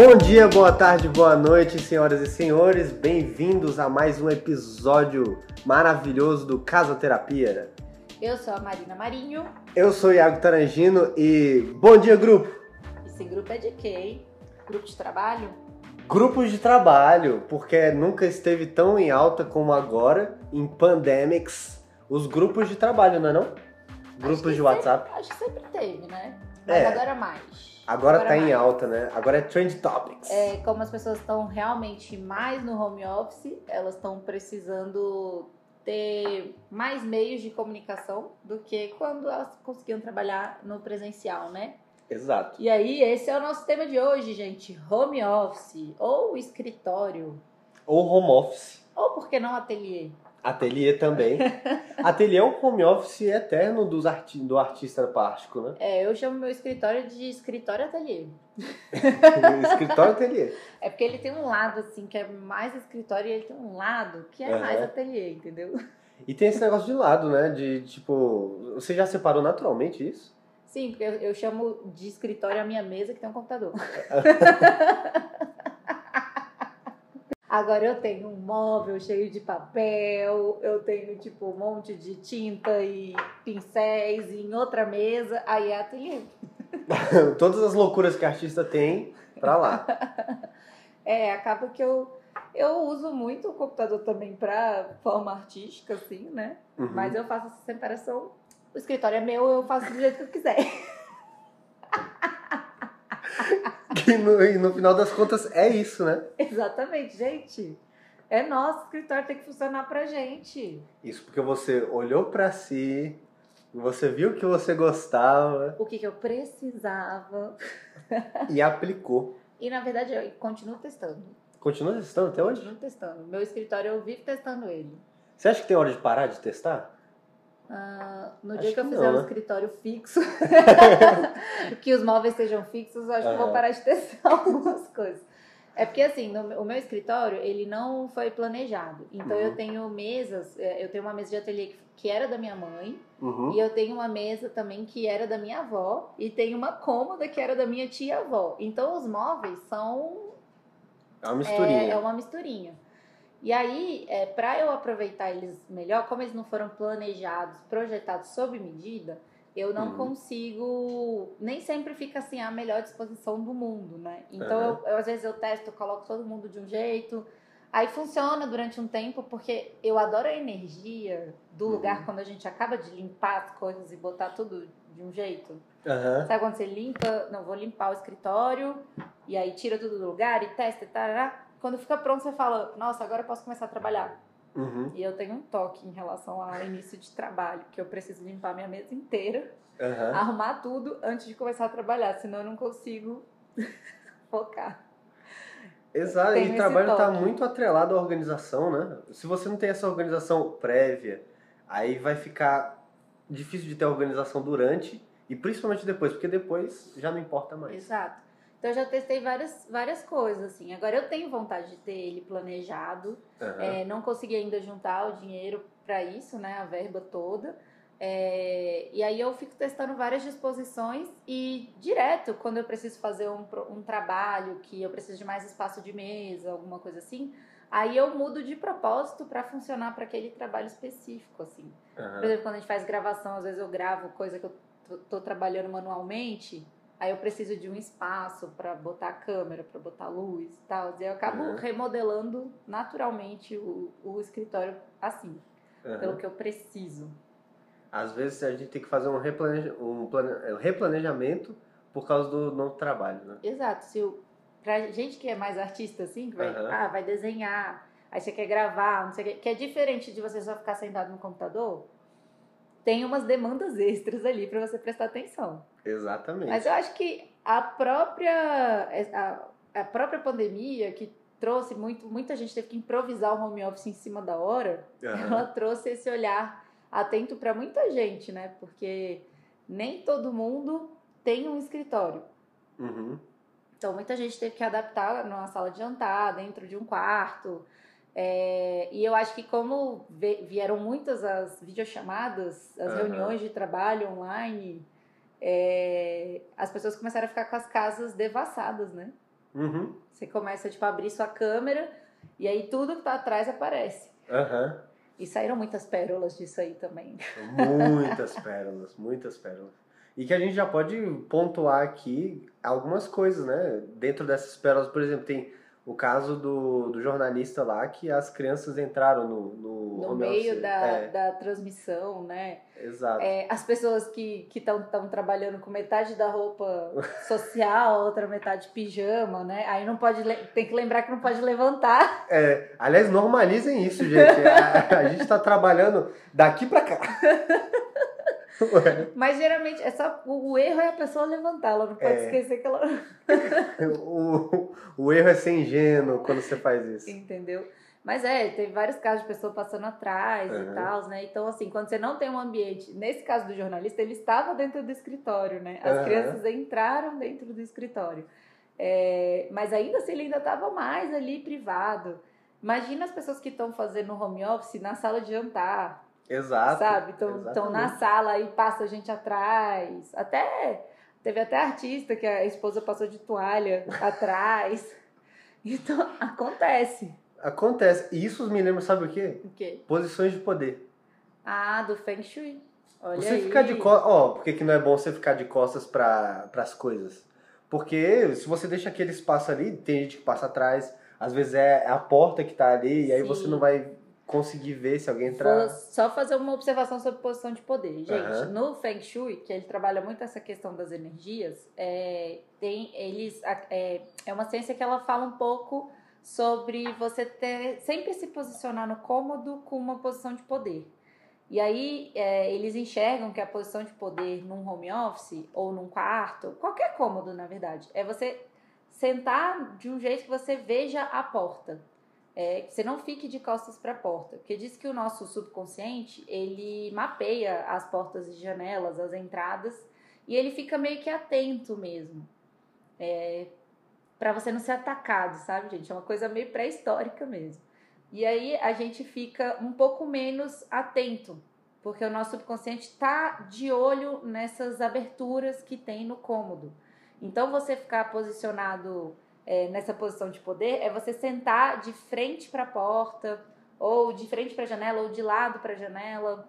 Bom dia, boa tarde, boa noite, senhoras e senhores. Bem-vindos a mais um episódio maravilhoso do Casoterapia. Eu sou a Marina Marinho. Eu sou o Iago Tarangino e bom dia, grupo! Esse grupo é de hein? Grupo de trabalho? Grupos de trabalho, porque nunca esteve tão em alta como agora, em pandemics, os grupos de trabalho, não é não? Grupos de WhatsApp. Sempre, acho que sempre teve, né? Mas É. agora mais. Agora, tá em mais. alta, né? Agora é Trend Topics. É, como as pessoas estão realmente mais no home office, elas estão precisando ter mais meios de comunicação do que quando elas conseguiam trabalhar no presencial, né? Exato. E aí, esse é o nosso tema de hoje, gente. Home office ou escritório. Ou home office. Ou por que não ateliê? Ateliê também. Ateliê é um home office eterno dos arti do artista plástico, né? É, eu chamo meu escritório de escritório ateliê. Escritório ateliê. É porque ele tem um lado, assim, que é mais escritório e ele tem um lado que é Aham. mais ateliê, entendeu? E tem esse negócio de lado, né? De tipo. Você já separou naturalmente isso? Sim, porque eu, eu chamo de escritório a minha mesa que tem um computador. Agora eu tenho um móvel cheio de papel, eu tenho tipo um monte de tinta e pincéis em outra mesa, aí é ateliê. Todas as loucuras que artista tem, pra lá. É, acaba que eu, eu uso muito o computador também pra forma artística, assim, né? Uhum. Mas eu faço essa separação. O escritório é meu, eu faço do jeito que eu quiser. Que no, e no final das contas é isso, né? Exatamente, gente. É nosso, o escritório tem que funcionar pra gente. Isso porque você olhou pra si, você viu que você gostava O que, que eu precisava. e aplicou. E na verdade eu continuo testando. Continua testando até hoje? Continuo testando. Meu escritório eu vivo testando ele. Você acha que tem hora de parar de testar? Ah, no Acho dia que eu fizer não, um né? escritório fixo, que os móveis sejam fixos, eu acho que eu vou parar de testar algumas coisas. É porque assim, no o meu escritório, ele não foi planejado. Então Uhum. eu tenho mesas, é, eu tenho uma mesa de ateliê que, que era da minha mãe, Uhum. e eu tenho uma mesa também que era da minha avó, e tenho uma cômoda que era da minha tia-avó. Então os móveis são É uma misturinha. é, é uma misturinha. E aí, é, para eu aproveitar eles melhor, como eles não foram planejados, projetados sob medida, eu não Uhum. consigo. Nem sempre fica assim a melhor disposição do mundo, né? Então, Aham. eu, eu, às vezes eu testo, eu coloco todo mundo de um jeito. Aí funciona durante um tempo, porque eu adoro a energia do Uhum. lugar quando a gente acaba de limpar as coisas e botar tudo de um jeito. Aham. Sabe quando você limpa? Não, vou limpar o escritório e aí tira tudo do lugar e testa e tarará. Quando fica pronto, você fala, nossa, agora eu posso começar a trabalhar. Uhum. E eu tenho um toque em relação ao início de trabalho, que eu preciso limpar minha mesa inteira, Aham. arrumar tudo antes de começar a trabalhar, senão eu não consigo focar. Exato, e trabalho está muito atrelado à organização, né? Se você não tem essa organização prévia, aí vai ficar difícil de ter organização durante e principalmente depois, porque depois já não importa mais. Exato. Então eu já testei várias, várias coisas, assim. Agora eu tenho vontade de ter ele planejado, Aham. É, não consegui ainda juntar o dinheiro para isso, né? A verba toda. É, e aí eu fico testando várias disposições e direto, quando eu preciso fazer um, um trabalho que eu preciso de mais espaço de mesa, alguma coisa assim, aí eu mudo de propósito para funcionar para aquele trabalho específico, assim. Por Aham. exemplo, quando a gente faz gravação, às vezes eu gravo coisa que eu tô, tô trabalhando manualmente, aí eu preciso de um espaço para botar a câmera, para botar luz e tal. E eu acabo Uhum. remodelando naturalmente o, o escritório assim, Aham. pelo que eu preciso. Às vezes a gente tem que fazer um, replaneja- um plane- um replanejamento por causa do novo trabalho, né? Exato. Se o, pra gente que é mais artista, assim, que vai, Aham. ah, vai desenhar, aí você quer gravar, não sei o que, que é diferente de você só ficar sentado no computador, tem umas demandas extras ali para você prestar atenção. Exatamente. Mas eu acho que a própria, a, a própria pandemia, que trouxe muito, muita gente teve que improvisar o home office em cima da hora, Aham. ela trouxe esse olhar atento para muita gente, né? Porque nem todo mundo tem um escritório. Uhum. Então, muita gente teve que adaptar numa sala de jantar, dentro de um quarto. É, e eu acho que como vieram muitas as videochamadas, as Aham. reuniões de trabalho online, é, as pessoas começaram a ficar com as casas devassadas, né? Uhum. Você começa tipo, a abrir sua câmera e aí tudo que tá atrás aparece. Aham. E saíram muitas pérolas disso aí também. Muitas pérolas, muitas pérolas. E que a gente já pode pontuar aqui algumas coisas, né? Dentro dessas pérolas, por exemplo, tem o caso do, do jornalista lá que as crianças entraram no, no, No meio da, É, da transmissão, né? exato. É, as pessoas que estão trabalhando com metade da roupa social, outra metade pijama, né? Aí não pode. Tem que lembrar que não pode levantar. É, aliás, normalizem isso, gente. A, a gente tá trabalhando daqui pra cá. Ué, Mas geralmente é só, o, o erro é a pessoa levantar. Ela não pode É. esquecer que ela. o, o erro é ser ingênuo quando você faz isso. Entendeu? Mas é, teve vários casos de pessoa passando atrás Uhum. e tal, né? Então, assim, quando você não tem um ambiente. Nesse caso do jornalista, ele estava dentro do escritório, né? As Uhum. crianças entraram dentro do escritório. É, mas ainda assim, ele ainda estava mais ali privado. Imagina as pessoas que estão fazendo home office na sala de jantar, Exato. sabe? Estão na exatamente. sala e passa gente atrás. Até. Teve até artista que a esposa passou de toalha atrás. Então, acontece. Acontece. E isso me lembra, sabe o quê? O quê? Posições de poder. Ah, do Feng Shui. Olha você aí. ficar de costas. Ó, por que, que não é bom você ficar de costas para as coisas? Porque se você deixa aquele espaço ali, tem gente que passa atrás, às vezes é a porta que tá ali, e aí Sim. você não vai conseguir ver se alguém entrar. Vou só fazer uma observação sobre posição de poder. Gente, Aham. no Feng Shui, que ele trabalha muito essa questão das energias, é, tem eles é, é uma ciência que ela fala um pouco sobre você ter sempre se posicionar no cômodo com uma posição de poder. E aí é, eles enxergam que a posição de poder num home office ou num quarto, qualquer cômodo na verdade, é você sentar de um jeito que você veja a porta. É, você não fique de costas para a porta, porque diz que o nosso subconsciente ele mapeia as portas e janelas, as entradas, e ele fica meio que atento mesmo, é, para você não ser atacado, sabe, gente? É uma coisa meio pré-histórica mesmo. E aí a gente fica um pouco menos atento, porque o nosso subconsciente está de olho nessas aberturas que tem no cômodo. Então você ficar posicionado é, nessa posição de poder é você sentar de frente para a porta, ou de frente para a janela, ou de lado para a janela.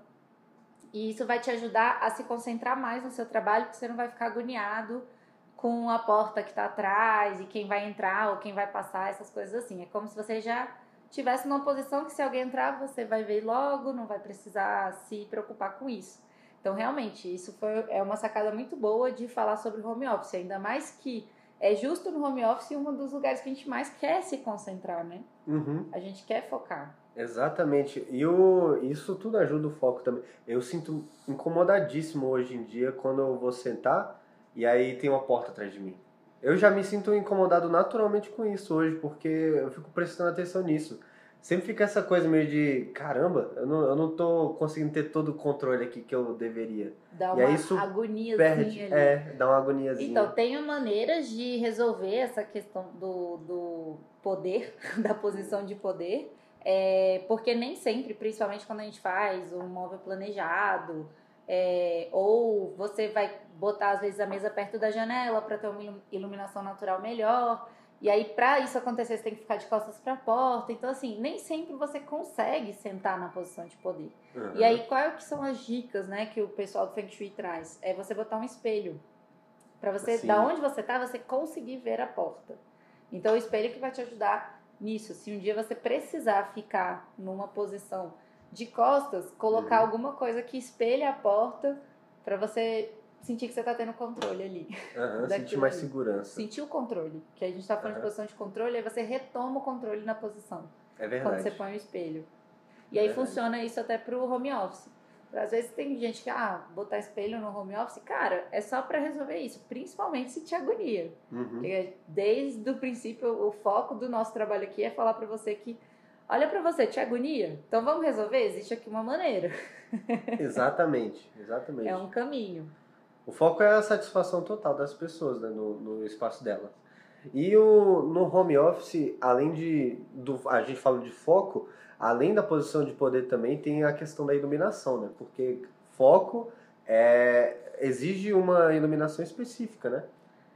E isso vai te ajudar a se concentrar mais no seu trabalho, porque você não vai ficar agoniado com a porta que está atrás e quem vai entrar ou quem vai passar, essas coisas assim. É como se você já tivesse numa posição que se alguém entrar, você vai ver logo, não vai precisar se preocupar com isso. Então, realmente, isso foi, é uma sacada muito boa de falar sobre home office, ainda mais que é justo no home office um dos lugares que a gente mais quer se concentrar, né? Uhum. A gente quer focar. Exatamente. E o, isso tudo ajuda o foco também. Eu sinto incomodadíssimo hoje em dia quando eu vou sentar e aí tem uma porta atrás de mim. Eu já me sinto incomodado naturalmente com isso hoje, porque eu fico prestando atenção nisso. Sempre fica essa coisa meio de, caramba, eu não, eu não tô conseguindo ter todo o controle aqui que eu deveria. Dá E uma aí isso agoniazinha Perde, ali. é, dá uma agoniazinha. Então, tenho maneiras de resolver essa questão do, do poder, da posição de poder, é, porque nem sempre, principalmente quando a gente faz um móvel planejado, é, ou você vai botar às vezes a mesa perto da janela para ter uma ilu- iluminação natural melhor. E aí, para isso acontecer, você tem que ficar de costas para a porta. Então, assim, nem sempre você consegue sentar na posição de poder. Uhum. E aí, quais que são as dicas, né, que o pessoal do Feng Shui traz? É você botar um espelho. Pra você, Sim. da onde você tá, você conseguir ver a porta. Então, o espelho que vai te ajudar nisso. Se um dia você precisar ficar numa posição de costas, colocar Uhum. alguma coisa que espelhe a porta pra você sentir que você tá tendo controle ali. Aham, sentir mais ali. segurança. Sentir o controle. Que a gente tá falando de Aham. posição de controle, aí você retoma o controle na posição É quando verdade. você põe o espelho. E aí Verdade. funciona isso até pro home office. Às vezes tem gente que, ah, botar espelho no home office, cara, é só pra resolver isso, principalmente se te agonia. Uhum. Desde o princípio, o foco do nosso trabalho aqui é falar pra você que, olha pra você, te agonia? Então vamos resolver? Existe aqui uma maneira, Exatamente, exatamente. é um caminho. O foco é a satisfação total das pessoas né, no, no espaço delas. E o, no home office, além de. Do, a gente fala de foco, além da posição de poder também tem a questão da iluminação, né? Porque foco é, exige uma iluminação específica, né?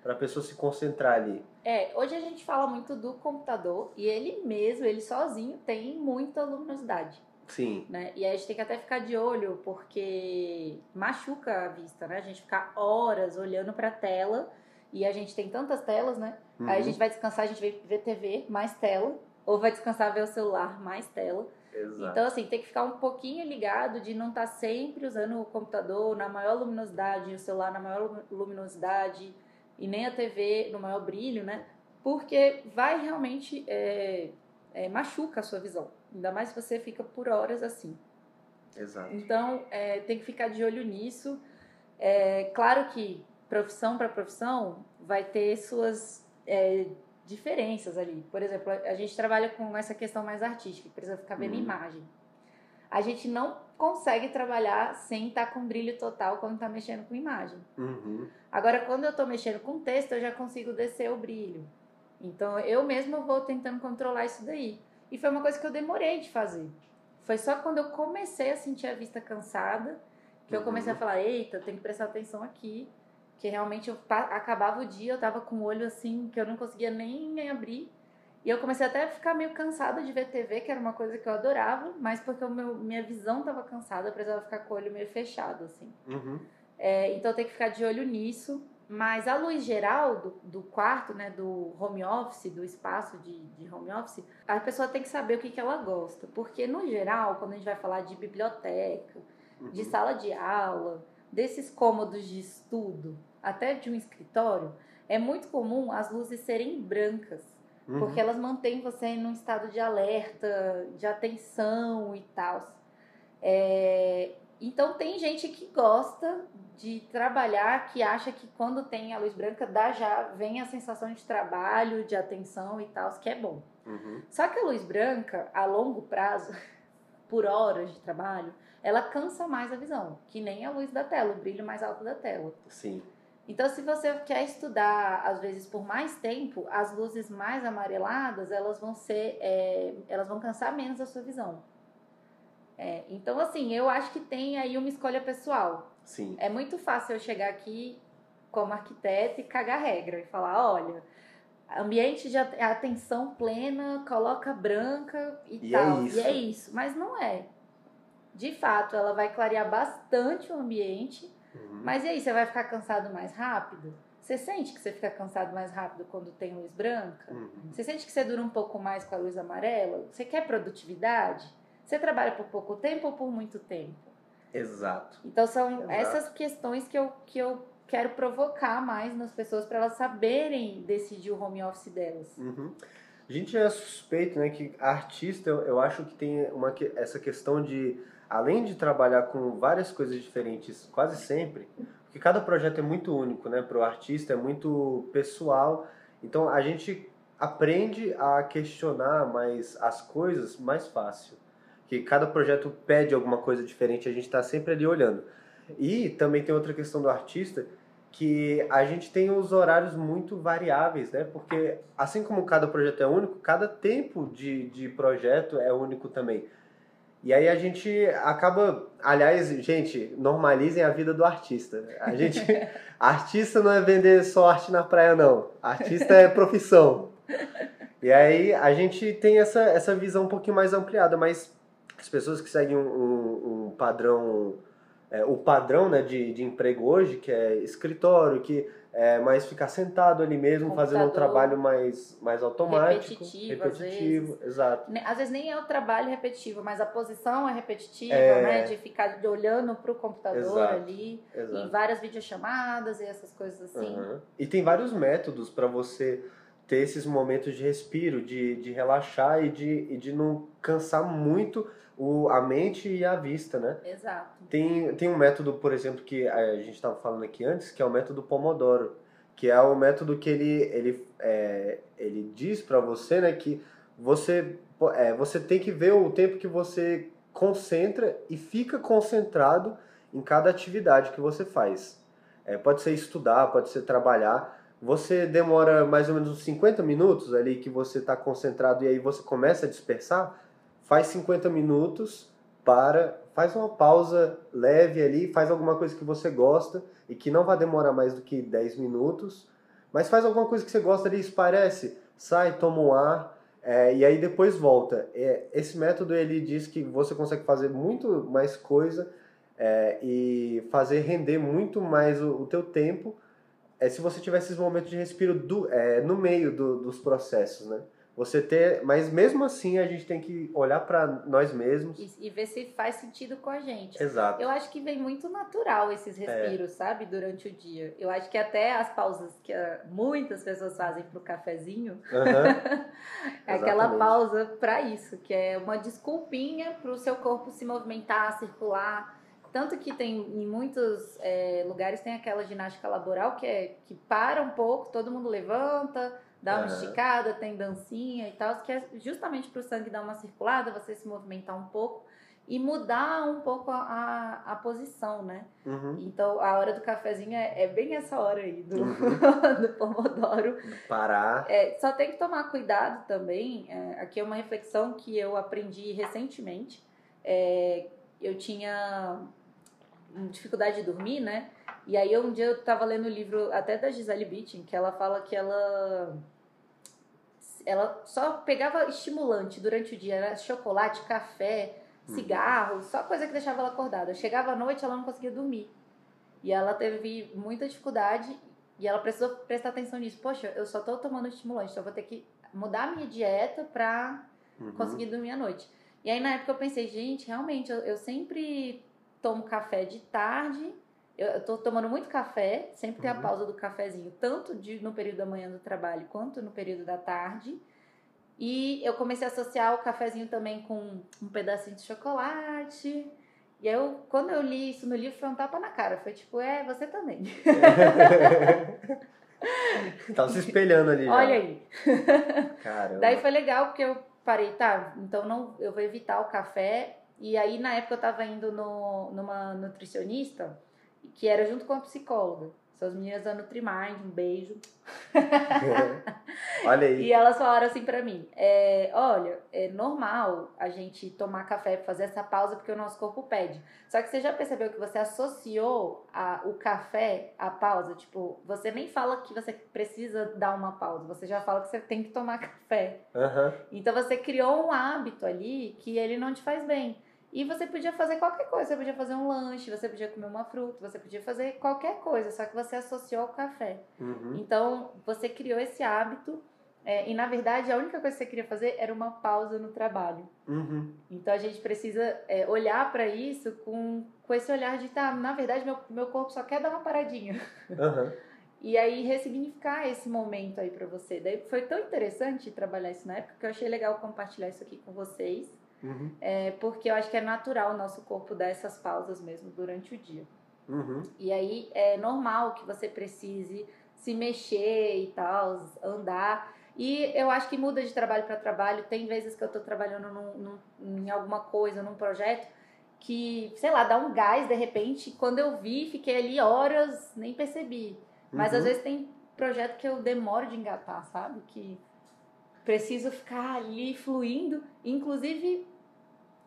para a pessoa se concentrar ali. É, hoje a gente fala muito do computador e ele mesmo, ele sozinho, tem muita luminosidade. Sim. Né? E aí a gente tem que até ficar de olho, porque machuca a vista, né? A gente ficar horas olhando para a tela e a gente tem tantas telas, né? Uhum. Aí a gente vai descansar, a gente vai ver TV, mais tela, ou vai descansar ver o celular, mais tela. Exato. Então, assim, tem que ficar um pouquinho ligado de não estar tá sempre usando o computador na maior luminosidade, o celular na maior luminosidade, e nem a TV no maior brilho, né? Porque vai realmente é, é, machuca a sua visão. Ainda mais se você fica por horas assim. Exato. Então, é, tem que ficar de olho nisso. É, claro que profissão para profissão vai ter suas é, diferenças ali. Por exemplo, a gente trabalha com essa questão mais artística, precisa ficar vendo uhum. imagem. A gente não consegue trabalhar sem estar tá com brilho total quando está mexendo com imagem. Uhum. Agora, quando eu estou mexendo com texto, eu já consigo descer o brilho. Então, eu mesma vou tentando controlar isso daí. E foi uma coisa que eu demorei de fazer. Foi só quando eu comecei a sentir a vista cansada que eu comecei a uhum. falar: eita, tem que prestar atenção aqui que realmente eu acabava o dia, eu tava com o olho assim, que eu não conseguia nem abrir. E eu comecei até a ficar meio cansada de ver TV, que era uma coisa que eu adorava, mas porque o meu, minha visão tava cansada, eu precisava ficar com o olho meio fechado, assim. Uhum. É, então tem que ficar de olho nisso. Mas a luz geral do, do quarto, né, do home office, do espaço de, de home office, a pessoa tem que saber o que, que ela gosta. Porque, no geral, quando a gente vai falar de biblioteca, uhum. de sala de aula, desses cômodos de estudo, até de um escritório, é muito comum as luzes serem brancas, uhum. porque elas mantêm você em um estado de alerta, de atenção e tal. É, então tem gente que gosta de trabalhar, que acha que quando tem a luz branca dá já vem a sensação de trabalho, de atenção e tal, que é bom. Uhum. Só que a luz branca, a longo prazo, por horas de trabalho, ela cansa mais a visão, que nem a luz da tela, o brilho mais alto da tela. Sim. Então, se você quer estudar, às vezes, por mais tempo, as luzes mais amareladas, elas vão ser, é, elas vão cansar menos a sua visão. É, então, assim, eu acho que tem aí uma escolha pessoal. Sim. É muito fácil eu chegar aqui como arquiteta e cagar regra e falar, olha, ambiente de atenção plena, coloca branca e, e é tal. É e é isso. Mas não é. De fato, ela vai clarear bastante o ambiente Uhum. Mas e aí, você vai ficar cansado mais rápido? Você sente que você fica cansado mais rápido quando tem luz branca? Uhum. Você sente que você dura um pouco mais com a luz amarela? Você quer produtividade? Você trabalha por pouco tempo ou por muito tempo? Exato. Então são Exato. essas questões que eu, que eu quero provocar mais nas pessoas para elas saberem decidir o home office delas. Uhum. A gente é suspeito, né, que artista, eu, eu acho que tem uma, essa questão de além de trabalhar com várias coisas diferentes quase sempre, porque cada projeto é muito único, né? Para o artista é muito pessoal, então a gente aprende a questionar mais as coisas mais fácil. Que cada projeto pede alguma coisa diferente, a gente está sempre ali olhando. E também tem outra questão do artista, que a gente tem os horários muito variáveis, né? Porque assim como cada projeto é único, cada tempo de, de projeto é único também. E aí a gente acaba, aliás, gente, normalizem a vida do artista. A gente, artista não é vender só arte na praia não. Artista é profissão. E aí a gente tem essa, essa visão um pouquinho mais ampliada, mas as pessoas que seguem um, um, um padrão, é, o padrão né, de, de emprego hoje, que é escritório, que é, mas ficar sentado ali mesmo, fazendo um trabalho mais, mais automático. Repetitivo, repetitivo às vezes. exato. Às vezes nem é o trabalho repetitivo, mas a posição é repetitiva, é... né? De ficar olhando para o computador exato, ali, exato. em várias videochamadas e essas coisas assim. Uhum. E tem vários métodos para você ter esses momentos de respiro, de, de relaxar e de, e de não cansar muito o, a mente e a vista, né? Exato. Tem, tem um método, por exemplo, que a gente estava falando aqui antes, que é o método Pomodoro, que é o método que ele, ele, é, ele diz para você né, que você, é, você tem que ver o tempo que você concentra e fica concentrado em cada atividade que você faz. É, pode ser estudar, pode ser trabalhar. Você demora mais ou menos uns 50 minutos ali que você está concentrado e aí você começa a dispersar faz 50 minutos, para, faz uma pausa leve ali, faz alguma coisa que você gosta e que não vai demorar mais do que 10 minutos, Mas faz alguma coisa que você gosta ali, parece, sai, toma um ar, é, e aí depois volta. É, esse método ele diz que você consegue fazer muito mais coisa é, e fazer render muito mais o, o teu tempo é, se você tiver esses momentos de respiro do, é, no meio do, dos processos, né? Você ter, mas mesmo assim a gente tem que olhar para nós mesmos e, e, ver se faz sentido com a gente. Exato. Eu acho que vem muito natural esses é. respiros, é. sabe, durante o dia. Eu acho que até as pausas que uh, muitas pessoas fazem pro cafezinho uhum. é aquela pausa para isso, que é uma desculpinha para o seu corpo se movimentar, circular. Tanto que tem em muitos é, lugares tem aquela ginástica laboral que é que para um pouco, todo mundo levanta dá uma uhum. esticada, tem dancinha e tal, que é justamente para o sangue dar uma circulada, você se movimentar um pouco e mudar um pouco a, a, a posição, né? Uhum. Então, a hora do cafezinho é, é bem essa hora aí do, uhum. do pomodoro. Parar. É, só tem que tomar cuidado também. É, aqui é uma reflexão que eu aprendi recentemente. É, eu tinha dificuldade de dormir, né? E aí um dia eu estava lendo o livro até da Gisele Bündchen, que ela fala que ela ela só pegava estimulante durante o dia, era chocolate, café, uhum. cigarro, só coisa que deixava ela acordada. Chegava à noite, ela não conseguia dormir. E ela teve muita dificuldade e ela precisou prestar atenção nisso. Poxa, eu só tô tomando estimulante, então eu vou ter que mudar a minha dieta pra uhum. conseguir dormir à noite. E aí na época eu pensei, gente, realmente, eu, eu sempre tomo café de tarde. Eu, tô tomando muito café, sempre tem a uhum. pausa do cafezinho, tanto de, no período da manhã do trabalho quanto no período da tarde. E eu comecei a associar o cafezinho também com um pedacinho de chocolate. E aí, eu, quando eu li isso no livro, foi um tapa na cara. Foi tipo, é, você também. Tava se espelhando ali. Já. Olha aí. Caramba. Daí foi legal, porque eu parei, tá, então não, eu vou evitar o café e aí, na época, eu estava indo no, numa nutricionista, que era junto com a psicóloga. São as meninas da Nutrimind, um beijo. olha aí. E elas falaram assim para mim: é, olha, é normal a gente tomar café pra fazer essa pausa porque o nosso corpo pede. Só que você já percebeu que você associou a, o café à pausa? Tipo, você nem fala que você precisa dar uma pausa, você já fala que você tem que tomar café. Uhum. Então você criou um hábito ali que ele não te faz bem. E você podia fazer qualquer coisa, você podia fazer um lanche, você podia comer uma fruta, você podia fazer qualquer coisa, só que você associou ao café. Uhum. Então, você criou esse hábito é, e, na verdade, a única coisa que você queria fazer era uma pausa no trabalho. Uhum. Então, a gente precisa é, olhar para isso com, com esse olhar de, tá, na verdade, meu, meu corpo só quer dar uma paradinha. Uhum. e aí, ressignificar esse momento aí para você. Daí, foi tão interessante trabalhar isso na época que eu achei legal compartilhar isso aqui com vocês. Uhum. É, porque eu acho que é natural o nosso corpo dar essas pausas mesmo durante o dia. Uhum. E aí é normal que você precise se mexer e tal, andar. E eu acho que muda de trabalho para trabalho. Tem vezes que eu estou trabalhando num, num, em alguma coisa, num projeto, que, sei lá, dá um gás de repente. Quando eu vi, fiquei ali horas, nem percebi. Mas uhum. às vezes tem projeto que eu demoro de engatar, sabe? Que preciso ficar ali fluindo. Inclusive,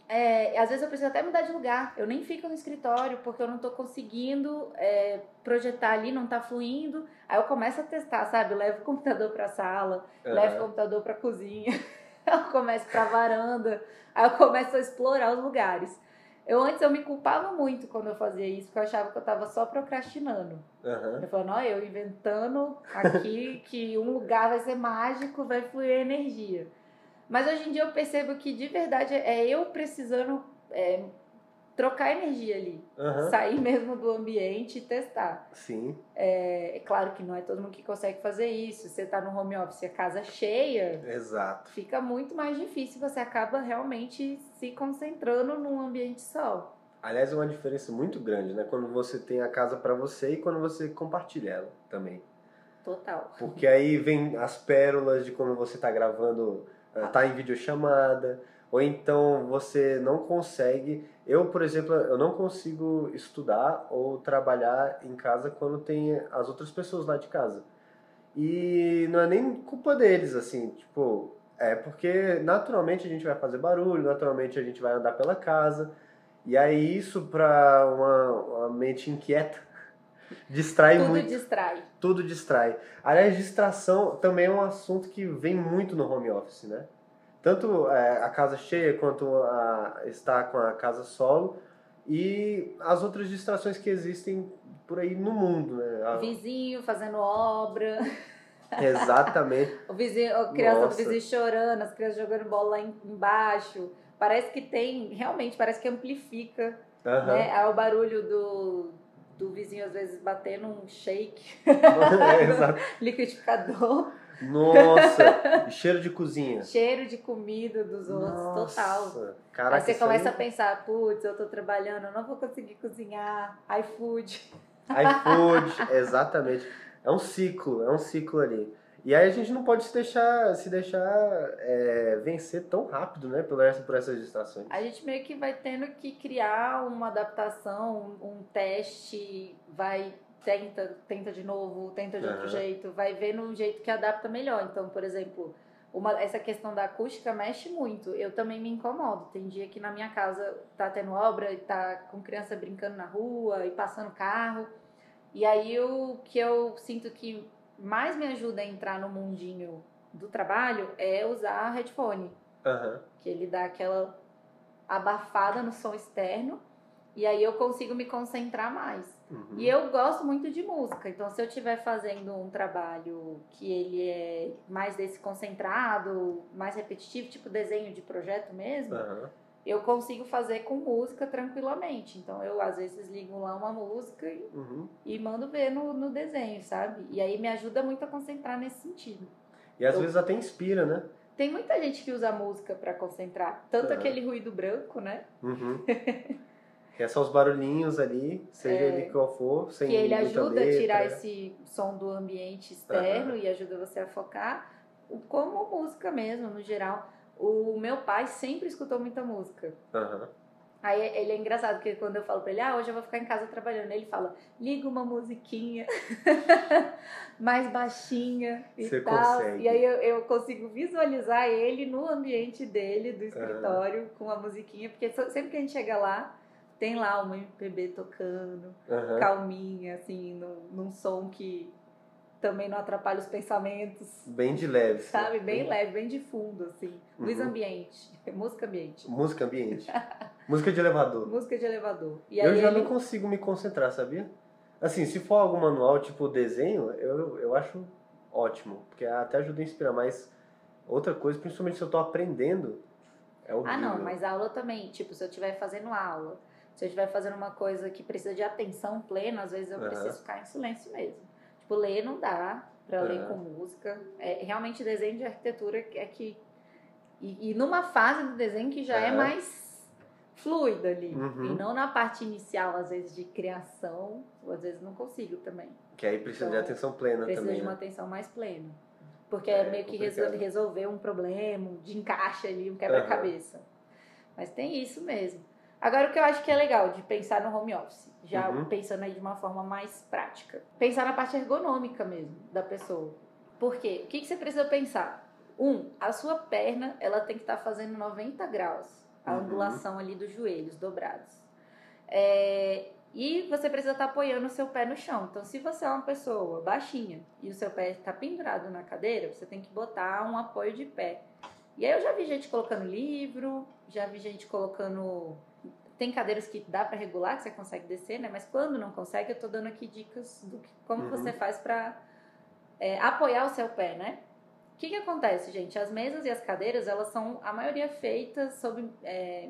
é, às vezes eu preciso até mudar de lugar. Eu nem fico no escritório porque eu não estou conseguindo é, projetar ali, não está fluindo. Aí eu começo a testar, sabe? Eu levo o computador para a sala, uhum. levo o computador para a cozinha, eu começo para a varanda, aí eu começo a explorar os lugares. Eu antes eu me culpava muito quando eu fazia isso, porque eu achava que eu estava só procrastinando. Uhum. Eu falava, não, eu inventando aqui que um lugar vai ser mágico, vai fluir energia. Mas hoje em dia eu percebo que de verdade é eu precisando é, trocar energia ali. Uhum. Sair mesmo do ambiente e testar. Sim. É, é, claro que não é todo mundo que consegue fazer isso. Você está no home office, a casa cheia. Exato. Fica muito mais difícil. Você acaba realmente se concentrando num ambiente só. Aliás, é uma diferença muito grande, né? Quando você tem a casa para você e quando você compartilha ela também. Total. Porque aí vem as pérolas de quando você está gravando tá em videochamada, ou então você não consegue. Eu, por exemplo, eu não consigo estudar ou trabalhar em casa quando tem as outras pessoas lá de casa. E não é nem culpa deles, assim, tipo, é porque naturalmente a gente vai fazer barulho, naturalmente a gente vai andar pela casa, e aí isso para uma, uma mente inquieta Distrai Tudo muito. distrai. Tudo distrai. Aliás, distração também é um assunto que vem muito no home office, né? Tanto é, a casa cheia quanto a, estar com a casa solo e as outras distrações que existem por aí no mundo, né? A- Vizinho fazendo obra, Exatamente. o vizinho, a criança Nossa. do vizinho chorando, as crianças jogando bola lá em- embaixo. Parece que tem, realmente, parece que amplifica, né? É o barulho do, do vizinho, às vezes, batendo um shake, É, liquidificador, Nossa, cheiro de cozinha. cheiro de comida dos outros, total. Nossa, Caraca, Aí você começa aí- a pensar, putz, eu tô trabalhando, eu não vou conseguir cozinhar, iFood. iFood, exatamente. É um ciclo, é um ciclo ali. E aí a gente não pode se deixar, se deixar é, vencer tão rápido, né? Por, essa, por essas distrações. A gente meio que vai tendo que criar uma adaptação, um, um teste, vai, tenta, tenta de novo, tenta de outro Aham. jeito, vai vendo um jeito que adapta melhor. Então, por exemplo, uma, essa questão da acústica mexe muito. Eu também me incomodo. Tem dia que na minha casa tá tendo obra e tá com criança brincando na rua e passando carro. E aí o que eu sinto que mais me ajuda a entrar no mundinho do trabalho é usar headphone Aham. que ele dá aquela abafada no som externo e aí eu consigo me concentrar mais. Uhum. E eu gosto muito de música, então se eu estiver fazendo um trabalho que ele é mais desse concentrado, mais repetitivo, tipo desenho de projeto mesmo, Aham. Eu consigo fazer com música tranquilamente. Então eu às vezes ligo lá uma música e, Uhum. e mando ver no, no desenho, sabe? E aí me ajuda muito a concentrar nesse sentido. E às Eu- vezes até inspira, né? Tem muita gente que usa música para concentrar, tanto Aham. aquele ruído branco, né? Uhum. Que é só os barulhinhos ali, seja É. ele qual for, sem que ele ajuda a letra. tirar esse som do ambiente externo e ajuda você a focar, o- como música mesmo, no geral. O meu pai sempre escutou muita música. Aham. Aí ele é engraçado, porque quando eu falo pra ele, ah, hoje eu vou ficar em casa trabalhando, ele fala, liga uma musiquinha mais baixinha e Você tal. consegue. E aí eu, eu consigo visualizar ele no ambiente dele, do escritório, com a musiquinha, porque sempre que a gente chega lá, tem lá uma MPB tocando Aham. calminha, assim, num, num som que também não atrapalha os pensamentos, Bem de leve. sabe? Bem leve, bem de fundo, assim. Luz Uhum. ambiente, música ambiente, Música ambiente. Música de elevador. música de elevador. E eu já ele... não consigo me concentrar, sabia? Assim, se for algo manual, tipo desenho, eu, eu acho ótimo, porque até ajuda a inspirar, mas outra coisa, principalmente se eu tô aprendendo, é horrível. Ah, não, mas aula também, tipo, se eu estiver fazendo aula, se eu estiver fazendo uma coisa que precisa de atenção plena, às vezes eu Aham. preciso ficar em silêncio mesmo. Tipo, ler não dá pra ler Aham. com música. É, realmente desenho de arquitetura é que. E, e numa fase do desenho que já é Aham. mais fluida ali. Uhum. E não na parte inicial, às vezes, de criação, ou às vezes não consigo também. Que aí precisa de Então, atenção plena Precisa também. de uma né? atenção mais plena. Porque É, é, meio que complicado. resolver um problema, de encaixe ali, um quebra-cabeça. Mas tem isso mesmo. Agora, o que eu acho que é legal de pensar no home office, já Uhum. pensando aí de uma forma mais prática. Pensar na parte ergonômica mesmo da pessoa. Por quê? O que, que você precisa pensar? Um, a sua perna, ela tem que estar fazendo 90 graus. A Uhum. angulação ali dos joelhos dobrados. É, e você precisa estar apoiando o seu pé no chão. Então, se você é uma pessoa baixinha e o seu pé está pendurado na cadeira, você tem que botar um apoio de pé. E aí eu já vi gente colocando livro, já vi gente colocando. Tem cadeiras que dá para regular, que você consegue descer, né? Mas quando não consegue, eu tô dando aqui dicas do que, como Uhum. você faz para apoiar o seu pé, né? O que, que acontece, gente? As mesas e as cadeiras, elas são, a maioria, feitas sob. É,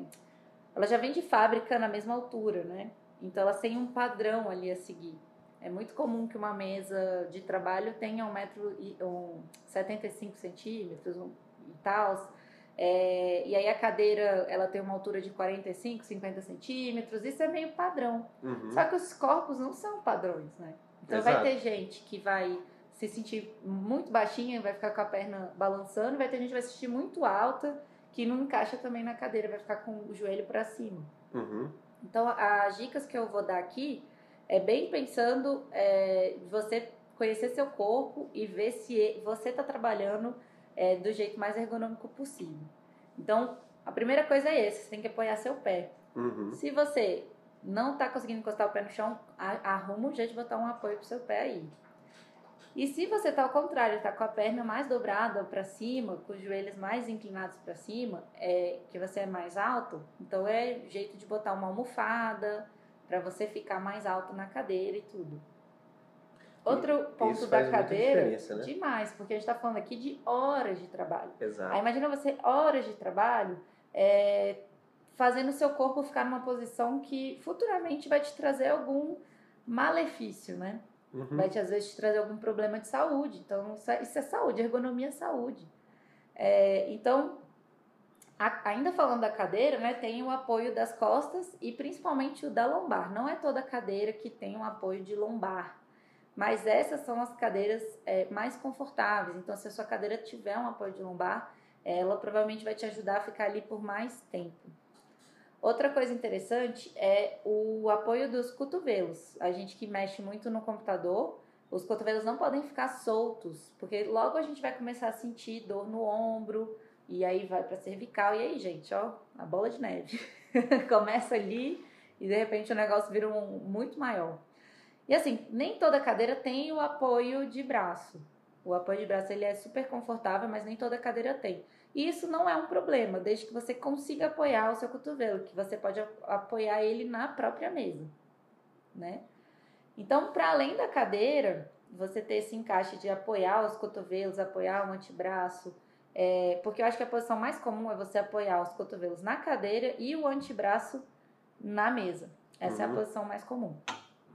ela já vem de fábrica na mesma altura, né? Então elas têm um padrão ali a seguir. É muito comum que uma mesa de trabalho tenha um metro e um 75 centímetros um, e tal. É, e aí a cadeira ela tem uma altura de 45, 50 centímetros. Isso é meio padrão. Uhum. Só que os corpos não são padrões, né? Então Exato. vai ter gente que vai se sentir muito baixinha, vai ficar com a perna balançando, vai ter gente que vai se sentir muito alta, que não encaixa também na cadeira, vai ficar com o joelho para cima. Uhum. Então, as dicas que eu vou dar aqui é bem pensando é, você conhecer seu corpo e ver se você está trabalhando é, do jeito mais ergonômico possível. Então, a primeira coisa é essa, você tem que apoiar seu pé. Uhum. Se você não tá conseguindo encostar o pé no chão, arruma um jeito de botar um apoio pro seu pé aí. E se você tá ao contrário, tá com a perna mais dobrada para cima, com os joelhos mais inclinados para cima, é que você é mais alto, então é jeito de botar uma almofada para você ficar mais alto na cadeira e tudo. Outro ponto da cadeira, né? demais, porque a gente está falando aqui de horas de trabalho. Exato. Aí imagina você horas de trabalho é, fazendo o seu corpo ficar numa posição que futuramente vai te trazer algum malefício, né? Uhum. Vai te, às vezes, te trazer algum problema de saúde. Então, isso é, é saúde, ergonomia é saúde. É, então, a, ainda falando da cadeira, né, tem o apoio das costas e principalmente o da lombar. Não é toda cadeira que tem um apoio de lombar, mas essas são as cadeiras é, mais confortáveis. Então, se a sua cadeira tiver um apoio de lombar, ela provavelmente vai te ajudar a ficar ali por mais tempo. Outra coisa interessante é o apoio dos cotovelos. A gente que mexe muito no computador, os cotovelos não podem ficar soltos, porque logo a gente vai começar a sentir dor no ombro, e aí vai para cervical, e aí, gente, ó, a bola de neve. Começa ali e de repente o negócio vira um, muito maior. E assim, nem toda cadeira tem o apoio de braço. O apoio de braço ele é super confortável, mas nem toda cadeira tem. E isso não é um problema, desde que você consiga apoiar o seu cotovelo, que você pode apoiar ele na própria mesa, né? Então, para além da cadeira, você ter esse encaixe de apoiar os cotovelos, apoiar o antebraço, é, porque eu acho que a posição mais comum é você apoiar os cotovelos na cadeira e o antebraço na mesa. Essa uhum. é a uhum. posição mais comum.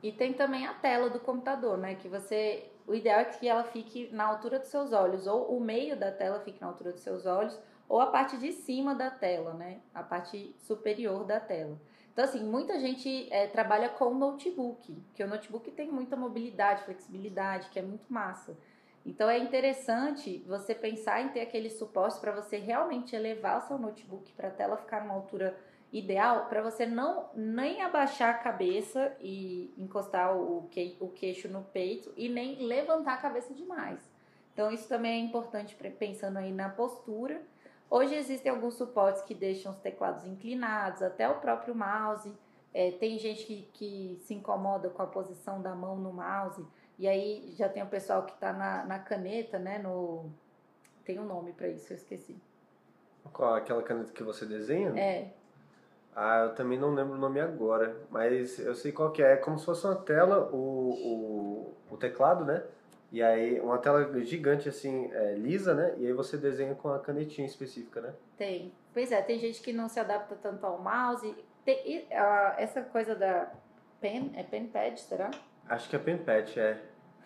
E tem também a tela do computador, né? Que você. O ideal é que ela fique na altura dos seus olhos, ou o meio da tela fique na altura dos seus olhos, ou a parte de cima da tela, né? A parte superior da tela. Então, assim, muita gente é, trabalha com notebook, que o notebook tem muita mobilidade, flexibilidade, que é muito massa. Então, é interessante você pensar em ter aquele suporte para você realmente elevar o seu notebook para a tela ficar numa altura ideal para você não nem abaixar a cabeça e encostar o, que, o queixo no peito e nem levantar a cabeça demais. Então isso também é importante pensando aí na postura. Hoje existem alguns suportes que deixam os teclados inclinados, até o próprio mouse. É, tem gente que, que se incomoda com a posição da mão no mouse. E aí já tem o pessoal que está na, na caneta, né? No... Tem um nome para isso, eu esqueci. Qual aquela caneta que você desenha? É. Ah, eu também não lembro o nome agora, mas eu sei qual que é. É como se fosse uma tela, o, o, o teclado, né? E aí, uma tela gigante, assim, é, lisa, né? E aí você desenha com a canetinha específica, né? Tem. Pois é, tem gente que não se adapta tanto ao mouse. Tem, uh, essa coisa da pen, é pen pad, será? Acho que é pen pad, é.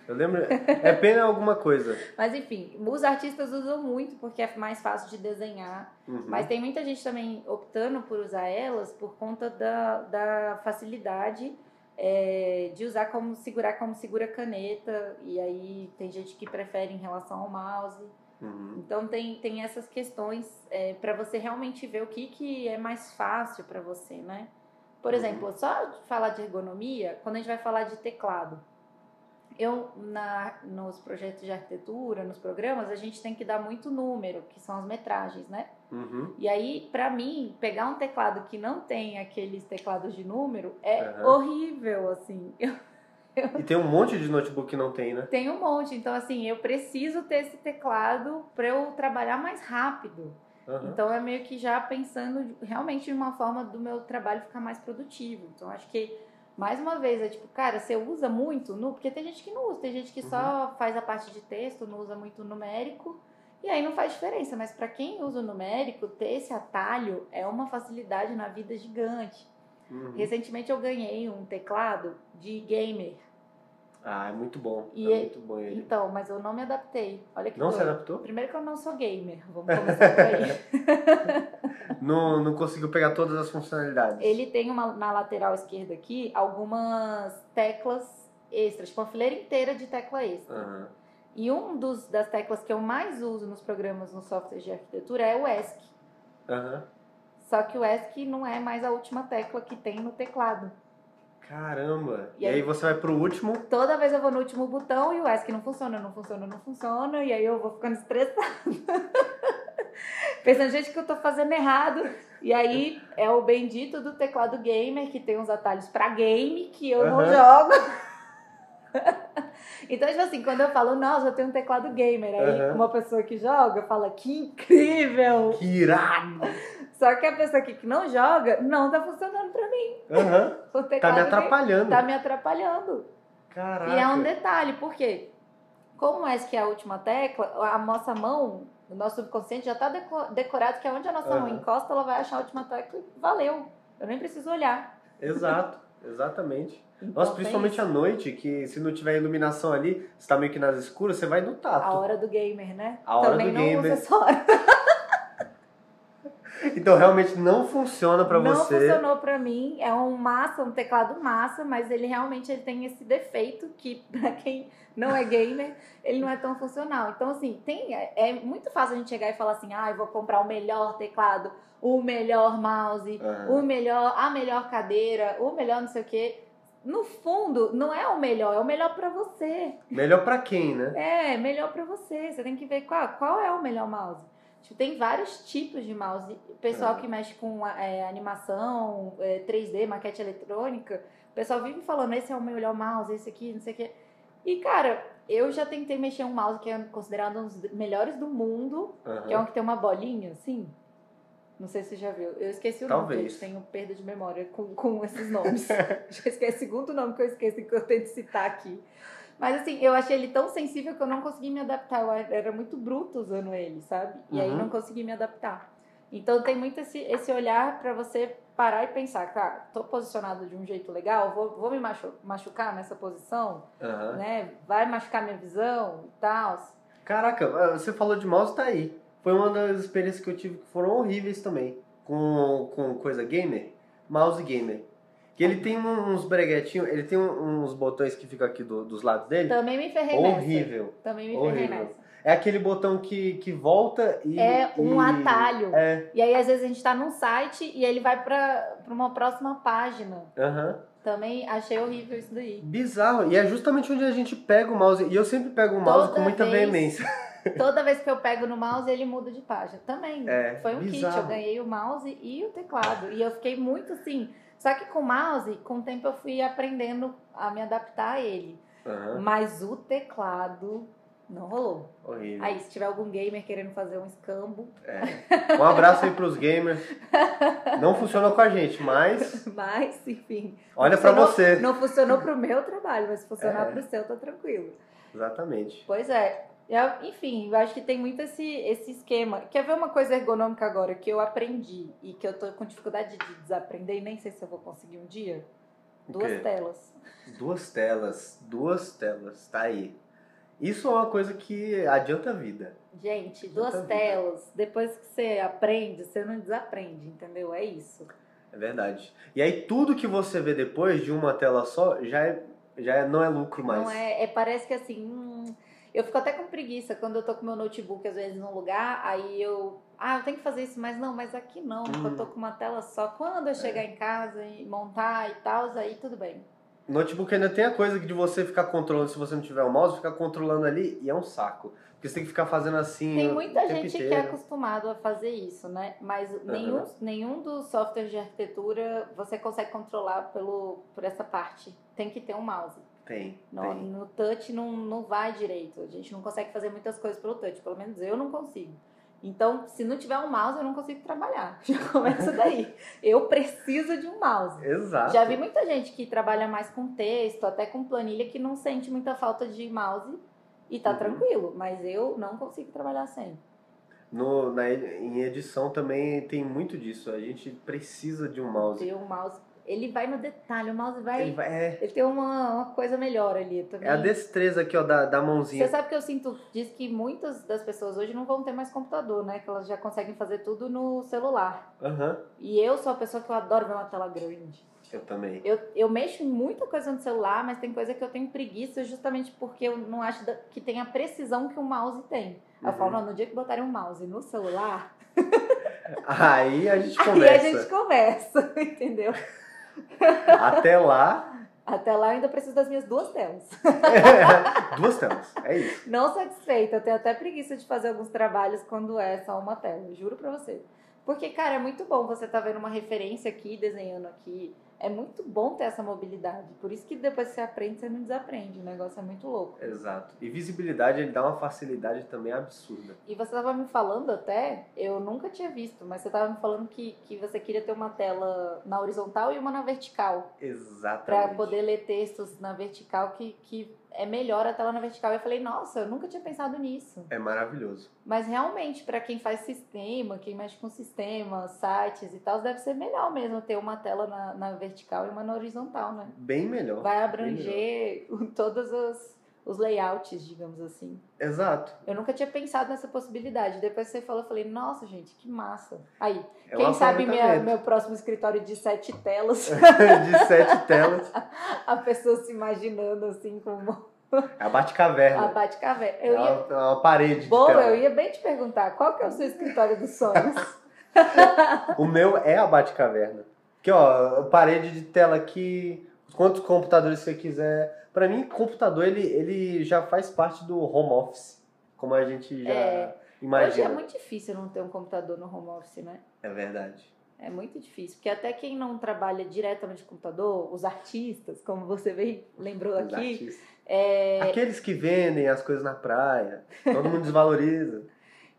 Eu lembro. É pena alguma coisa. Mas enfim, os artistas usam muito porque é mais fácil de desenhar. Uhum. Mas tem muita gente também optando por usar elas por conta da, da facilidade é, de usar como segurar como segura caneta. E aí tem gente que prefere em relação ao mouse. Uhum. Então tem, tem essas questões é, para você realmente ver o que, que é mais fácil para você, né? Por uhum. exemplo, só falar de ergonomia, quando a gente vai falar de teclado eu na, nos projetos de arquitetura, nos programas, a gente tem que dar muito número, que são as metragens, né? Uhum. E aí, para mim, pegar um teclado que não tem aqueles teclados de número é uhum. horrível, assim. Eu, eu... E tem um monte de notebook que não tem, né? Tem um monte. Então, assim, eu preciso ter esse teclado para eu trabalhar mais rápido. Uhum. Então, é meio que já pensando realmente de uma forma do meu trabalho ficar mais produtivo. Então, acho que mais uma vez, é tipo, cara, você usa muito, no, porque tem gente que não usa, tem gente que uhum. só faz a parte de texto, não usa muito numérico, e aí não faz diferença. Mas para quem usa o numérico, ter esse atalho é uma facilidade na vida gigante. Uhum. Recentemente eu ganhei um teclado de gamer. Ah, é muito bom. E é muito bom ele. Então, mas eu não me adaptei. Olha que Não se adaptou? Primeiro que eu não sou gamer. Vamos começar por aí. não, não conseguiu pegar todas as funcionalidades. Ele tem uma, na lateral esquerda aqui algumas teclas extras, tipo uma fileira inteira de tecla extra. Uhum. E um dos, das teclas que eu mais uso nos programas, nos softwares de arquitetura é o ESC. Uhum. Só que o ESC não é mais a última tecla que tem no teclado. Caramba! E, e aí, aí, você vai pro último? Toda vez eu vou no último botão e o ESC não funciona, não funciona, não funciona, e aí eu vou ficando estressada. Pensando, gente, que eu tô fazendo errado. E aí é o bendito do teclado gamer, que tem uns atalhos pra game, que eu não Aham. jogo. então, tipo assim, quando eu falo, nossa, eu tenho um teclado gamer, aí Aham. uma pessoa que joga fala, que incrível! Que irado! Só que a pessoa aqui que não joga, não tá funcionando pra mim. Aham. O Tá teclado me gamer atrapalhando. Tá me atrapalhando. Caraca. E é um detalhe, por quê? Como é que é a última tecla, a nossa mão, o nosso subconsciente já está decorado que onde a nossa mão Aham. encosta, ela vai achar a última tecla e valeu. Eu nem preciso olhar. Exato, exatamente. Então, Nossa, tem principalmente à noite, que se não tiver iluminação ali, você tá meio que nas escuras, você vai no A tato. hora do gamer, né? A hora Também do gamer. Então realmente não funciona pra não você. funcionou pra mim. É um massa, um teclado massa, mas ele realmente ele tem esse defeito que pra quem não é gamer, ele não é tão funcional. Então assim, tem é, é muito fácil a gente chegar e falar assim: "Ah, eu vou comprar o melhor teclado, o melhor mouse, Aham. o melhor, a melhor cadeira, o melhor não sei o quê". No fundo, não é o melhor, é o melhor pra você. Melhor pra quem, né? É, melhor pra você. Você tem que ver qual, qual é o melhor mouse. Tipo, tem vários tipos de mouse. O pessoal É. que mexe com é, animação, é, 3D, maquete eletrônica, o pessoal vive falando, esse é o melhor mouse, esse aqui, não sei o quê. E, cara, eu já tentei mexer um mouse que é considerado um dos melhores do mundo, que é um que tem uma bolinha, assim. Não sei se você já viu. Eu esqueci o nome, Talvez. gente. Tenho perda de memória com, com esses nomes. já esqueci o segundo nome que eu esqueci que eu tento citar aqui. Mas assim, eu achei ele tão sensível que eu não consegui me adaptar. Eu era muito bruto usando ele, sabe? E aí Uhum. não consegui me adaptar. Então tem muito esse, esse olhar pra você parar e pensar, cara, tô posicionado de um jeito legal, vou, vou me machu- machucar nessa posição, Aham. né? Vai machucar minha visão e tal. Caraca, ah, você falou de mouse, tá aí. Foi uma das experiências que eu tive que foram horríveis também. Com, com coisa gamer, mouse gamer. Que ele tem uns breguetinhos, ele tem uns botões que ficam aqui do- dos lados dele. Também me ferrei nessa. Horrível. Também me ferrei Horrível. nessa. É aquele botão que, que volta e. É um e- atalho. É, E aí, às vezes, a gente tá num site e ele vai pra, pra uma próxima página. aham. Também achei horrível isso daí. Bizarro. E é justamente onde a gente pega o mouse. E eu sempre pego o mouse Toda com muita vez. veemência. Toda vez que eu pego no mouse, ele muda de página. Também. É, Foi um kit. bizarro. Eu ganhei o mouse e o teclado. E eu fiquei muito assim. Só que com o mouse, com o tempo eu fui aprendendo a me adaptar a ele. Aham. Mas o teclado não rolou. Horrível. Aí, se tiver algum gamer querendo fazer um escambo, Um abraço aí pros gamers. Não funcionou com a gente, mas mas, enfim. olha pra Funcionou- você. Não funcionou pro meu trabalho, mas se funcionar É. pro seu, tá tranquilo. Exatamente. Pois é. Eu- enfim, eu acho que tem muito esse, esse esquema. Quer ver uma coisa ergonômica agora que eu aprendi e que eu tô com dificuldade de desaprender e nem sei se eu vou conseguir um dia? Duas telas. Duas telas. Duas telas. Tá aí. Isso é uma coisa que adianta a vida. Gente, Puta duas vida. telas. Depois que você aprende, você não desaprende, entendeu? É isso. É verdade. E aí tudo que você vê depois de uma tela só já, é, já é- não é lucro mais. Não é, é- parece que assim, hum, eu fico até com preguiça quando eu tô com meu notebook às vezes num lugar, aí eu, ah, eu tenho que fazer isso, mas não, mas aqui não, porque Hum. eu tô com uma tela só. Quando eu chegar em casa e montar e tal, aí tudo bem. Notebook ainda tem a coisa de você ficar controlando, se você não tiver o mouse, ficar controlando ali e é um saco. Porque você tem que ficar fazendo assim. Tem muita gente que é acostumado a fazer isso, né? Mas nenhum, nenhum dos softwares de arquitetura você consegue controlar pelo, por essa parte. Tem que ter um mouse. Tem, No, tem. no touch não, não vai direito. A gente não consegue fazer muitas coisas pelo touch. Pelo menos eu não consigo. Então, se não tiver um mouse, eu não consigo trabalhar. Já começa daí. Eu preciso de um mouse. Exato. Já vi muita gente que trabalha mais com texto, até com planilha, que não sente muita falta de mouse e tá Uhum. tranquilo. Mas eu não consigo trabalhar sem. No, na, em edição também tem muito disso. A gente precisa de um mouse. Ter um mouse. Ele vai no detalhe, o mouse vai. Ele vai- é, Ele tem uma, uma coisa melhor ali também. é a destreza aqui, ó, da, da Você mãozinha. sabe que eu sinto, diz que muitas das pessoas hoje não vão ter mais computador, né? Que elas já conseguem fazer tudo no celular. Aham. E eu sou a pessoa que eu adoro ver uma tela grande. Eu também. Eu, eu mexo em muita coisa no celular, mas tem coisa que eu tenho preguiça justamente porque eu não acho que tem a precisão que o mouse tem. Aí Eu Uhum. falo, não, no dia que botarem um mouse no celular, Aí a gente aí conversa. a gente conversa, entendeu? Até lá, Até lá eu ainda preciso das minhas duas telas. duas telas, é isso. Não satisfeita, eu tenho até preguiça de fazer alguns trabalhos quando é só uma tela, juro pra você. Porque, cara, é muito bom você estar tá vendo uma referência aqui, desenhando aqui, é muito bom ter essa mobilidade. Por isso que depois que você aprende, você não desaprende. O negócio é muito louco. Exato. E visibilidade, ele dá uma facilidade também absurda. E você estava me falando até, eu nunca tinha visto, mas você estava me falando que, que você queria ter uma tela na horizontal e uma na vertical. Exatamente. Para poder ler textos na vertical que, que é melhor a tela na vertical. Eu falei, nossa, eu nunca tinha pensado nisso. É maravilhoso. Mas realmente, para quem faz sistema, quem mexe com sistemas, sites e tal, deve ser melhor mesmo ter uma tela na, na vertical e uma na horizontal, né? Bem melhor. Vai abranger melhor. todos os, os layouts, digamos assim. Exato. Eu nunca tinha pensado nessa possibilidade. Depois você falou, eu falei, nossa, gente, que massa. Aí, é quem sabe minha, meu próximo escritório de sete telas. de sete telas. A pessoa se imaginando assim como. É a Batcaverna. A Batcaverna. Eu é uma, ia... É uma parede. Boa, eu ia bem te perguntar, qual que é o seu escritório dos sonhos? o meu é a Batcaverna. Aqui, ó, parede de tela aqui, quantos computadores você quiser. Para mim, computador ele, ele já faz parte do home office, como a gente já é, imagina. Hoje é muito difícil não ter um computador no home office, né? É verdade. É muito difícil, porque até quem não trabalha diretamente com computador, os artistas, como você bem lembrou os aqui, é... aqueles que vendem as coisas na praia, todo mundo desvaloriza.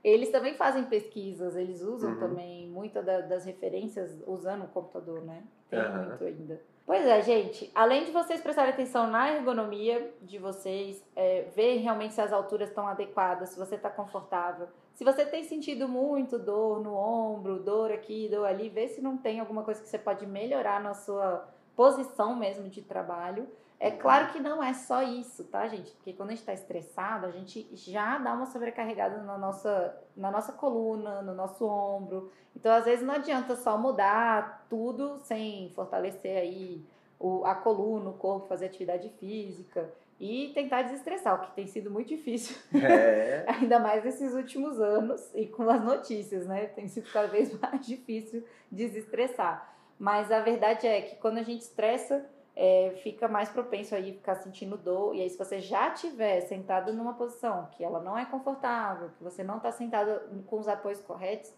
Eles também fazem pesquisas, eles usam uhum. também muitas da, das referências usando o computador, né? Tem uhum. muito ainda. Pois é, gente. Além de vocês prestarem atenção na ergonomia de vocês, é, ver realmente se as alturas estão adequadas, se você está confortável. Se você tem sentido muito dor no ombro, dor aqui, dor ali, vê se não tem alguma coisa que você pode melhorar na sua posição mesmo de trabalho. É claro que não é só isso, tá, gente? Porque quando a gente está estressado, a gente já dá uma sobrecarregada na nossa, na nossa coluna, no nosso ombro. Então, às vezes, não adianta só mudar tudo sem fortalecer aí o, a coluna, o corpo, fazer atividade física e tentar desestressar, o que tem sido muito difícil. É. Ainda mais nesses últimos anos e com as notícias, né? Tem sido cada vez mais difícil desestressar. Mas a verdade é que quando a gente estressa, é, fica mais propenso aí ficar sentindo dor. E aí, se você já estiver sentado numa posição que ela não é confortável, que você não está sentado com os apoios corretos,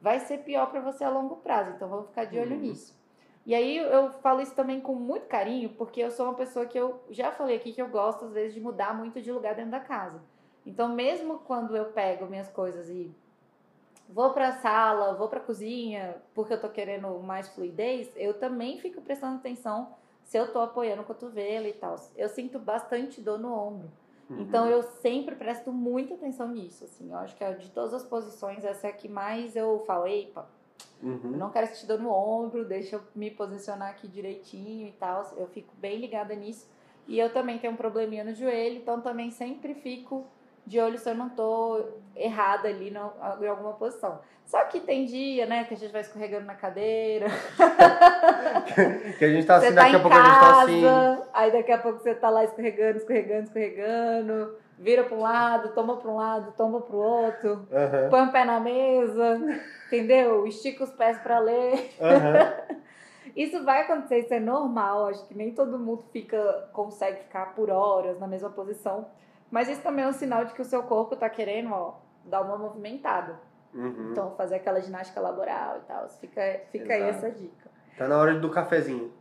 vai ser pior para você a longo prazo. Então, vamos ficar de olho uhum. nisso. E aí, eu falo isso também com muito carinho, porque eu sou uma pessoa que eu já falei aqui que eu gosto, às vezes, de mudar muito de lugar dentro da casa. Então, mesmo quando eu pego minhas coisas e vou para a sala, vou para a cozinha, porque eu tô querendo mais fluidez, eu também fico prestando atenção se eu tô apoiando o cotovelo e tal. Eu sinto bastante dor no ombro. Uhum. Então eu sempre presto muita atenção nisso, assim. Eu acho que é de todas as posições, essa é a que mais eu falo, epa, uhum. não quero sentir dor no ombro, deixa eu me posicionar aqui direitinho e tal. Eu fico bem ligada nisso. E eu também tenho um probleminha no joelho, então também sempre fico de olho se eu não tô errada ali no, em alguma posição. Só que tem dia, né, que a gente vai escorregando na cadeira. que a gente tá assim, você daqui tá a pouco casa, a gente tá assim. Aí daqui a pouco você tá lá escorregando, escorregando, escorregando. Vira para um lado, toma para um lado, toma para o outro. Uhum. Põe o pé na mesa, entendeu? Estica os pés para ler. Uhum. Isso vai acontecer, isso é normal. Acho que nem todo mundo fica consegue ficar por horas na mesma posição. Mas isso também é um sinal de que o seu corpo está querendo ó, dar uma movimentada. Uhum. Então, fazer aquela ginástica laboral e tal. Fica, fica aí essa dica. Tá na hora do cafezinho.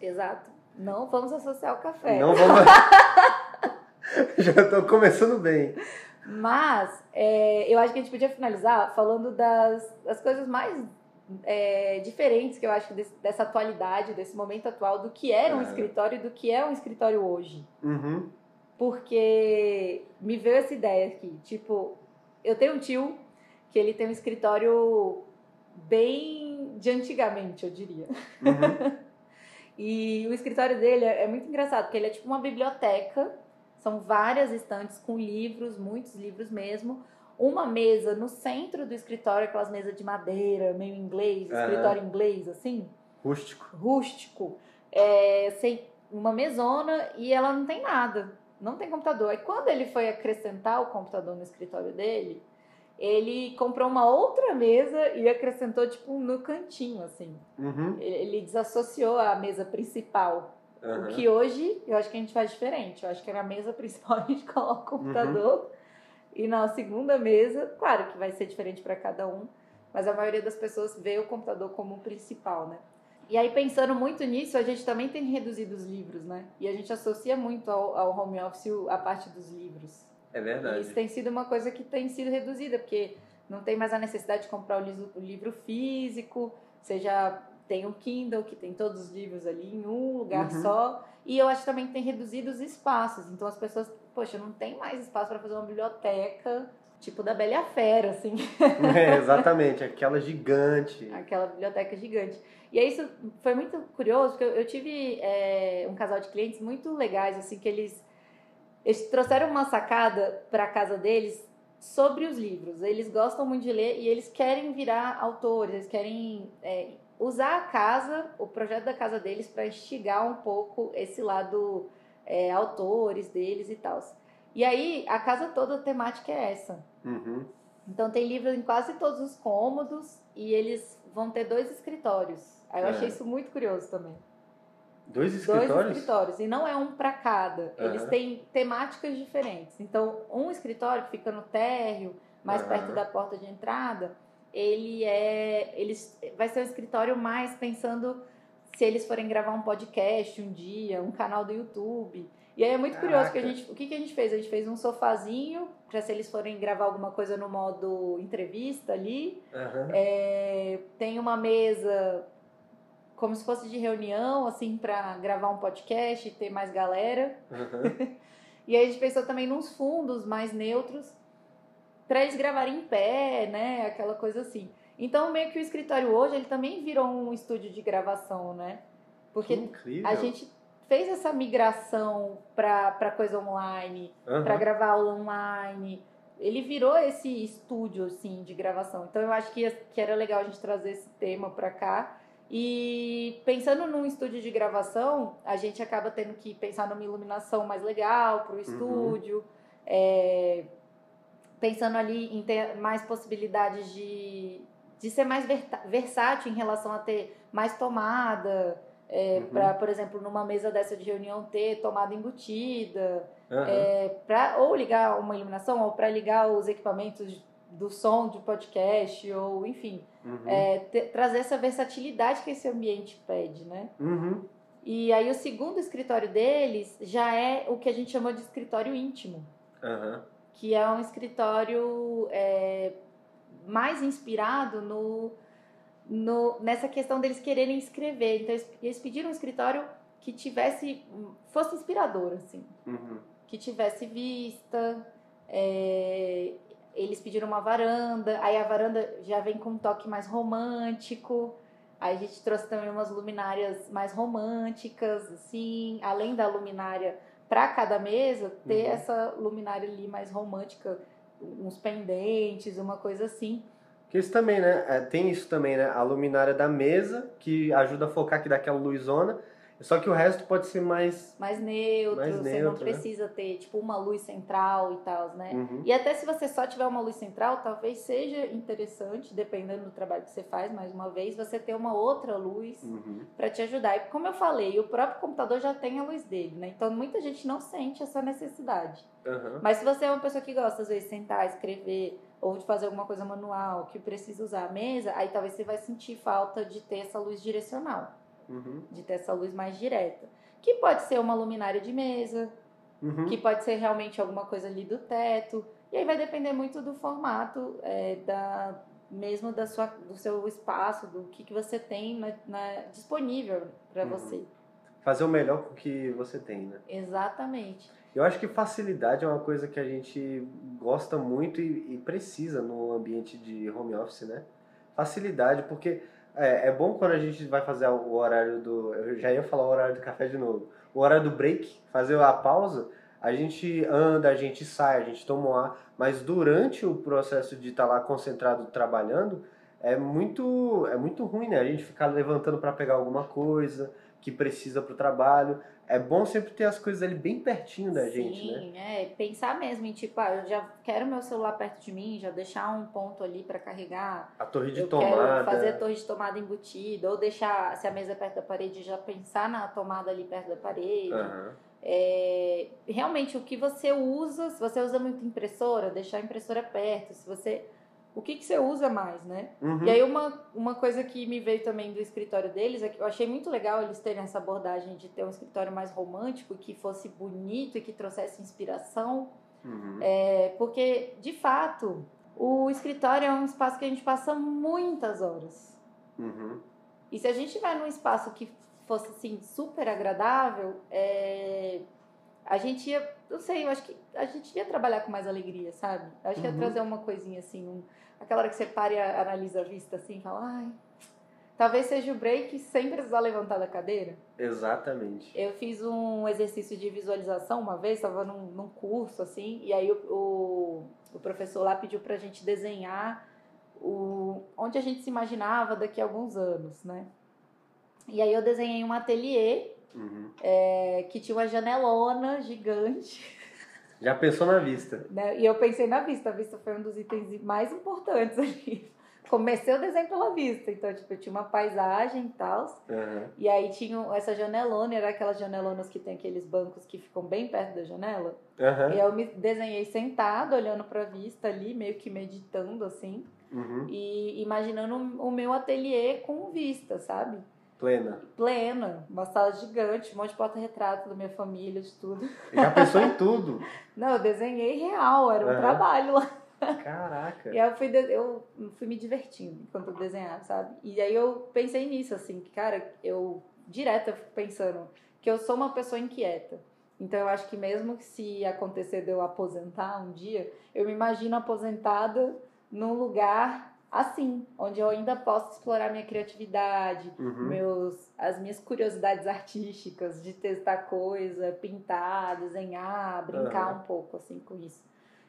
Exato. Não vamos associar o café. Não vamos. Já estou começando bem. Mas é, eu acho que a gente podia finalizar falando das, das coisas mais é, diferentes que eu acho desse, dessa atualidade, desse momento atual, do que era um escritório e do que é um escritório hoje. Uhum. Porque me veio essa ideia aqui. Tipo, eu tenho um tio que ele tem um escritório bem de antigamente, eu diria. Uhum. e o escritório dele é, é muito engraçado, porque ele é tipo uma biblioteca, são várias estantes com livros, muitos livros mesmo. Uma mesa no centro do escritório, aquelas mesas de madeira, meio inglês, uhum. escritório inglês, assim. Rústico. Rústico. É, sem uma mesona e ela não tem nada, não tem computador. Aí quando ele foi acrescentar o computador no escritório dele, ele comprou uma outra mesa e acrescentou, tipo, no cantinho, assim. Uhum. Ele desassociou a mesa principal. Uhum. O que hoje eu acho que a gente faz diferente. Eu acho que na mesa principal a gente coloca o computador uhum. e na segunda mesa, claro que vai ser diferente para cada um, mas a maioria das pessoas vê o computador como o principal, né? E aí, pensando muito nisso, a gente também tem reduzido os livros, né? E a gente associa muito ao, ao home office a parte dos livros. É verdade. E isso tem sido uma coisa que tem sido reduzida, porque não tem mais a necessidade de comprar o livro, o livro físico, você já tem o Kindle, que tem todos os livros ali em um lugar uhum. só. E eu acho que também tem reduzido os espaços. Então as pessoas, poxa, não tem mais espaço para fazer uma biblioteca tipo da Bela Fera, assim. É, exatamente, aquela gigante. Aquela biblioteca gigante. E aí isso foi muito curioso, porque eu, eu tive é, um casal de clientes muito legais, assim, que eles, eles trouxeram uma sacada para a casa deles sobre os livros. Eles gostam muito de ler e eles querem virar autores, eles querem é, usar a casa, o projeto da casa deles, para instigar um pouco esse lado é, autores deles e tal. E aí, a casa toda a temática é essa. Uhum. Então, tem livros em quase todos os cômodos e eles vão ter dois escritórios. Aí eu é. achei isso muito curioso também. Dois escritórios? Dois escritórios. E não é um para cada. Uhum. Eles têm temáticas diferentes. Então, um escritório que fica no térreo, mais uhum. perto da porta de entrada, ele é. Eles, vai ser um escritório mais pensando se eles forem gravar um podcast um dia, um canal do YouTube. E aí é muito curioso que a gente, o que, que a gente fez? A gente fez um sofazinho para se eles forem gravar alguma coisa no modo entrevista ali. Uhum. É, tem uma mesa como se fosse de reunião, assim, para gravar um podcast e ter mais galera. Uhum. e aí a gente pensou também nos fundos mais neutros para eles gravarem em pé, né? Aquela coisa assim. Então, meio que o escritório hoje, ele também virou um estúdio de gravação, né? Porque a gente fez essa migração para coisa online, uhum. para gravar aula online. Ele virou esse estúdio assim de gravação. Então eu acho que, que era legal a gente trazer esse tema para cá. E pensando num estúdio de gravação, a gente acaba tendo que pensar numa iluminação mais legal para o uhum. estúdio. Uhum. É, pensando ali em ter mais possibilidades de, de ser mais versátil em relação a ter mais tomada, é, uhum. para, por exemplo, numa mesa dessa de reunião ter tomada embutida, uhum. é, pra, ou ligar uma iluminação, ou para ligar os equipamentos do som de podcast, ou enfim, uhum. é, trazer essa versatilidade que esse ambiente pede, né? Uhum. E aí o segundo escritório deles já é o que a gente chama de escritório íntimo, que é um escritório é, mais inspirado no no, nessa questão deles quererem escrever. Então, eles, pediram um escritório que tivesse, fosse inspirador, assim. Uhum. Que tivesse vista. É, eles pediram uma varanda. Aí a varanda já vem com um toque mais romântico. Aí a gente trouxe também umas luminárias mais românticas, assim. Além da luminária para cada mesa, ter uhum. essa luminária ali mais romântica, uns pendentes, uma coisa assim. Que isso também, né? É, tem isso também, né? A luminária da mesa, que ajuda a focar aqui daquela luzona. Só que o resto pode ser mais. Mais neutro, mais você neutro, não né? precisa né? ter, tipo, uma luz central e tal, né? Uhum. E até se você só tiver uma luz central, talvez seja interessante, dependendo do trabalho que você faz, mais uma vez, você ter uma outra luz uhum. para te ajudar. E como eu falei, o próprio computador já tem a luz dele, né? Então muita gente não sente essa necessidade. Uhum. Mas se você é uma pessoa que gosta, às vezes, de sentar, escrever ou de fazer alguma coisa manual que precisa usar a mesa, aí talvez você vai sentir falta de ter essa luz direcional, uhum. de ter essa luz mais direta. Que pode ser uma luminária de mesa, uhum. que pode ser realmente alguma coisa ali do teto. E aí vai depender muito do formato, é, da, mesmo da sua, do seu espaço, do que, que você tem na, na disponível para uhum. você. Fazer o melhor com o que você tem, né? Exatamente. Eu acho que facilidade é uma coisa que a gente gosta muito e, e precisa no ambiente de home office, né? Facilidade, porque é, é, bom quando a gente vai fazer o horário do. Eu já ia falar o horário do café de novo. O horário do break, fazer a pausa, a gente anda, a gente sai, a gente toma um ar, mas durante o processo de estar tá lá concentrado trabalhando, é muito, é muito ruim, né? A gente ficar levantando para pegar alguma coisa, que precisa para o trabalho. É bom sempre ter as coisas ali bem pertinho da Sim, gente, né? Sim, é. Pensar mesmo em tipo, ah, eu já quero meu celular perto de mim, já deixar um ponto ali para carregar. A torre de eu tomada. quero fazer a torre de tomada embutida, ou deixar, se a mesa é perto da parede, já pensar na tomada ali perto da parede. Aham. É, realmente, o que você usa, se você usa muito impressora, deixar a impressora perto. Se você. O que, que você usa mais, né? Uhum. E aí, uma, uma coisa que me veio também do escritório deles é que eu achei muito legal eles terem essa abordagem de ter um escritório mais romântico, que fosse bonito e que trouxesse inspiração. Uhum. É, porque, de fato, o escritório é um espaço que a gente passa muitas horas. Uhum. E se a gente vai num espaço que fosse assim super agradável, é, a gente ia, não sei, eu acho que a gente ia trabalhar com mais alegria, sabe? Eu acho que ia Uhum. trazer uma coisinha assim, um- aquela hora que você para e analisa a vista assim, e fala, ai, talvez seja o break sem precisar levantar da cadeira. Exatamente. Eu fiz um exercício de visualização uma vez, estava num, num curso assim, e aí o, o, o professor lá pediu pra gente desenhar o, onde a gente se imaginava daqui a alguns anos, né? E aí eu desenhei um ateliê Uhum. é, que tinha uma janelona gigante, Já pensou na vista? né? E eu pensei na vista, a vista foi um dos itens mais importantes ali. Comecei o desenho pela vista, então tipo, eu tinha uma paisagem e tal. Aham. E aí tinha essa janelona, era aquelas janelonas que tem aqueles bancos que ficam bem perto da janela. Aham. E aí eu me desenhei sentado, olhando pra vista ali, meio que meditando assim, Uhum. e imaginando o meu ateliê com vista, sabe? Plena. Plena, uma sala gigante, um monte de porta-retrato da minha família, de tudo. Já pensou em tudo? Não, eu desenhei real, era um trabalho lá. Caraca. E aí eu fui, eu fui me divertindo enquanto eu desenhava, sabe? E aí eu pensei nisso, assim, que, cara, eu direto eu fico pensando que eu sou uma pessoa inquieta. Então eu acho que mesmo que se acontecer de eu aposentar um dia, eu me imagino aposentada num lugar assim, onde eu ainda posso explorar minha criatividade, Uhum. meus, as minhas curiosidades artísticas, de testar coisa, pintar, desenhar, brincar Aham. um pouco assim com isso.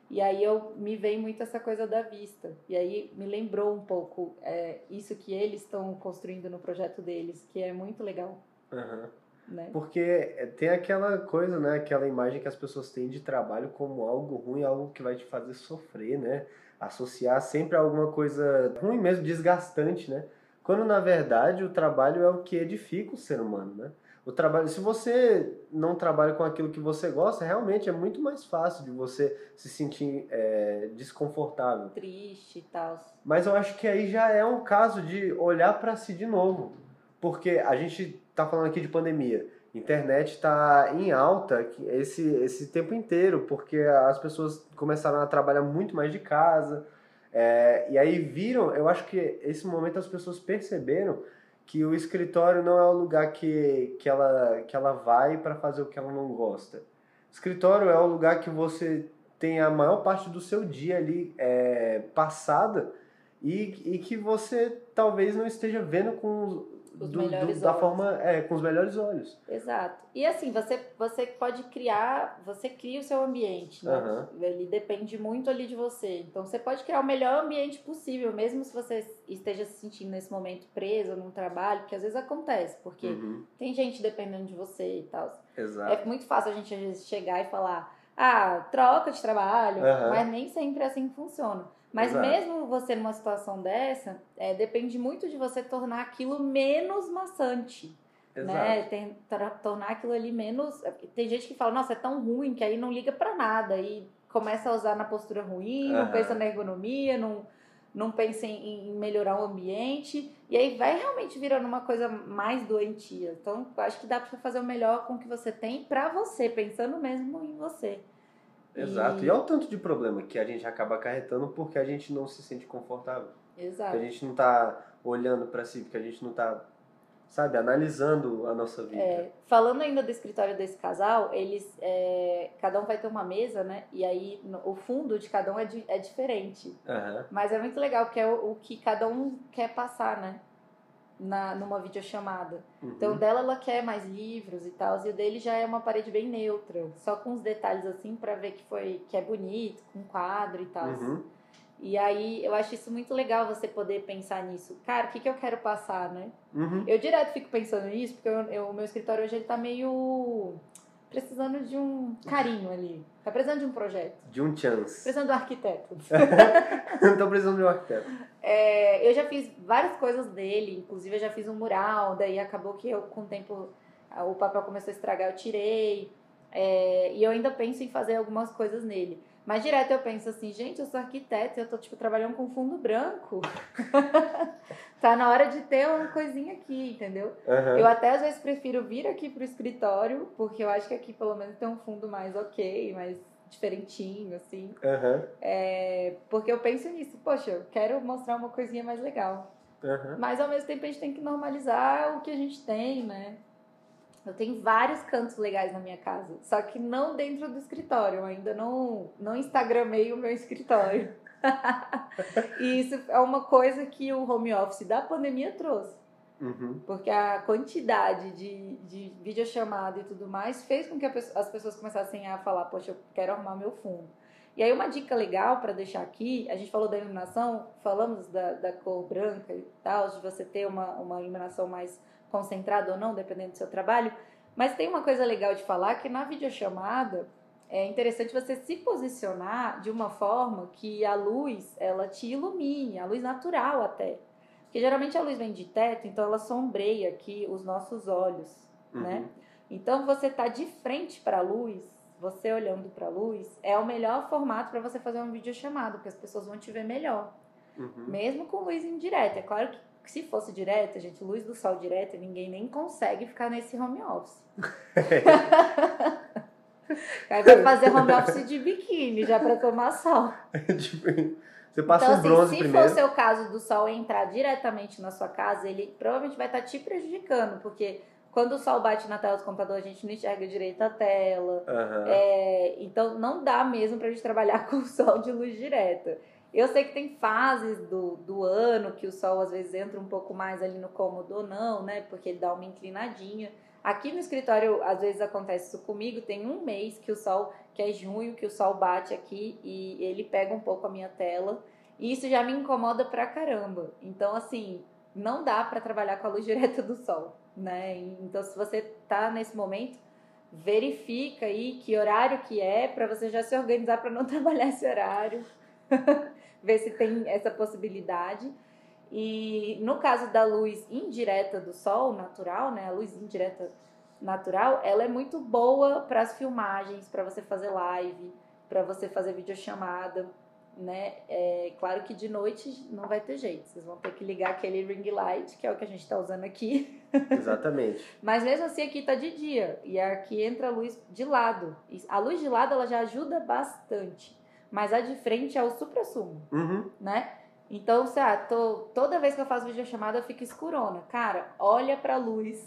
E aí eu me veio muito essa coisa da vista. E aí me lembrou um pouco é, isso que eles estão construindo no projeto deles, que é muito legal, Aham. né? Porque tem aquela coisa, né? Aquela imagem que as pessoas têm de trabalho como algo ruim, algo que vai te fazer sofrer, né? Associar sempre a alguma coisa ruim mesmo, desgastante, né? Quando na verdade o trabalho é o que edifica o ser humano, né? O trabalho, se você não trabalha com aquilo que você gosta, realmente é muito mais fácil de você se sentir é, desconfortável. Triste e tal. Mas eu acho que aí já é um caso de olhar para si de novo. Porque a gente tá falando aqui de pandemia. Internet está em alta esse, esse tempo inteiro, porque as pessoas começaram a trabalhar muito mais de casa. é, e aí viram, eu acho que esse momento as pessoas perceberam que o escritório não é o lugar que, que, ela, que ela vai para fazer o que ela não gosta. Escritório é o lugar que você tem a maior parte do seu dia ali é, passada e, e que você talvez não esteja vendo com do- do- da forma é, com os melhores olhos. Exato. E assim, você, você pode criar, você cria o seu ambiente, né? Aham. Ele depende muito ali de você. Então você pode criar o melhor ambiente possível, mesmo se você esteja se sentindo nesse momento preso num trabalho, porque às vezes acontece, porque Uhum, tem gente dependendo de você e tal. Exato. É muito fácil a gente às vezes chegar e falar, ah, troca de trabalho, Aham. mas nem sempre é assim que funciona. Mas Exato. mesmo você numa situação dessa, é, depende muito de você tornar aquilo menos maçante Exato. né? Tem, tor- tornar aquilo ali menos. Tem gente que fala, nossa, é tão ruim que aí não liga pra nada e começa a usar na postura ruim, não Aham. pensa na ergonomia, não, não pensa em, em melhorar o ambiente e aí vai realmente virando uma coisa mais doentia. Então, acho que dá pra fazer o melhor com o que você tem pra você, pensando mesmo em você. Exato. E é o tanto de problema que a gente acaba acarretando porque a gente não se sente confortável. Porque a Exato. gente não tá olhando para si, porque a gente não tá, sabe, analisando a nossa vida. É, falando ainda do escritório desse casal, eles é, cada um vai ter uma mesa, né? E aí no- o fundo de cada um é, di- é diferente. Aham. Mas é muito legal, porque é o, o que cada um quer passar, né? Na, numa videochamada. Uhum. Então, o dela, ela quer mais livros e tal, e o dele já é uma parede bem neutra, só com os detalhes assim, pra ver que foi que é bonito, com quadro e tal. Uhum. E aí eu acho isso muito legal você poder pensar nisso. Cara, o que, que eu quero passar, né? Uhum. Eu direto fico pensando nisso, porque eu- eu- o meu escritório hoje ele tá meio precisando de um carinho ali. Tá precisando de um projeto. De um chance. Precisando de um arquiteto. Não tô precisando de um arquiteto. É, eu já fiz várias coisas dele, inclusive eu já fiz um mural, daí acabou que eu, com o tempo, o papel começou a estragar, eu tirei. É, e eu ainda penso em fazer algumas coisas nele. Mas direto eu penso assim, gente, eu sou arquiteta, eu tô tipo trabalhando com fundo branco. tá na hora de ter uma coisinha aqui, entendeu? Aham. Eu até às vezes prefiro vir aqui pro escritório, porque eu acho que aqui pelo menos tem um fundo mais ok, mais diferentinho, assim. Aham. É, porque eu penso nisso, poxa, eu quero mostrar uma coisinha mais legal. Aham. Mas ao mesmo tempo a gente tem que normalizar o que a gente tem, né? Eu tenho vários cantos legais na minha casa, só que não dentro do escritório. Eu ainda não, não instagramei o meu escritório. e isso é uma coisa que o home office da pandemia trouxe. Uhum. Porque a quantidade de, de videochamada e tudo mais fez com que pessoa- as pessoas começassem a falar, poxa, eu quero arrumar meu fundo. E aí uma dica legal para deixar aqui, a gente falou da iluminação, falamos da, da cor branca e tal, de você ter uma, uma iluminação mais concentrada ou não, dependendo do seu trabalho. Mas tem uma coisa legal de falar que na videochamada é interessante você se posicionar de uma forma que a luz ela te ilumine, a luz natural até. Porque geralmente a luz vem de teto, então ela sombreia aqui os nossos olhos, né? Então você tá de frente para a luz, você olhando para a luz, é o melhor formato para você fazer uma videochamada, porque as pessoas vão te ver melhor, Uhum. mesmo com luz indireta. É claro que se fosse direta, gente, luz do sol direta, ninguém nem consegue ficar nesse home office. Aí vai fazer home office de biquíni já para tomar sol. Tipo, você passa então, um assim, bronze se primeiro. for o seu caso do sol entrar diretamente na sua casa, ele provavelmente vai estar te prejudicando, porque quando o sol bate na tela do computador, a gente não enxerga direito a tela. Aham. É, então, não dá mesmo pra gente trabalhar com o sol de luz direta. Eu sei que tem fases do, do ano que o sol às vezes entra um pouco mais ali no cômodo ou não, né? Porque ele dá uma inclinadinha. Aqui no escritório, às vezes acontece isso comigo. Tem um mês que o sol, que é junho, que o sol bate aqui e ele pega um pouco a minha tela. E isso já me incomoda pra caramba. Então, assim, não dá pra trabalhar com a luz direta do sol, né? Então, se você tá nesse momento, verifica aí que horário que é pra você já se organizar pra não trabalhar esse horário. Ver se tem essa possibilidade. E no caso da luz indireta do sol natural, né, a luz indireta natural, ela é muito boa para as filmagens, para você fazer live, para você fazer videochamada, né? É claro que de noite não vai ter jeito, vocês vão ter que ligar aquele ring light, que é o que a gente está usando aqui. Exatamente. Mas mesmo assim aqui tá de dia e aqui entra a luz de lado. A luz de lado ela já ajuda bastante, mas a de frente é o supra-sumo Uhum. né? Então, se ah, tô, toda vez que eu faço videochamada fica escurona. Cara, olha pra luz.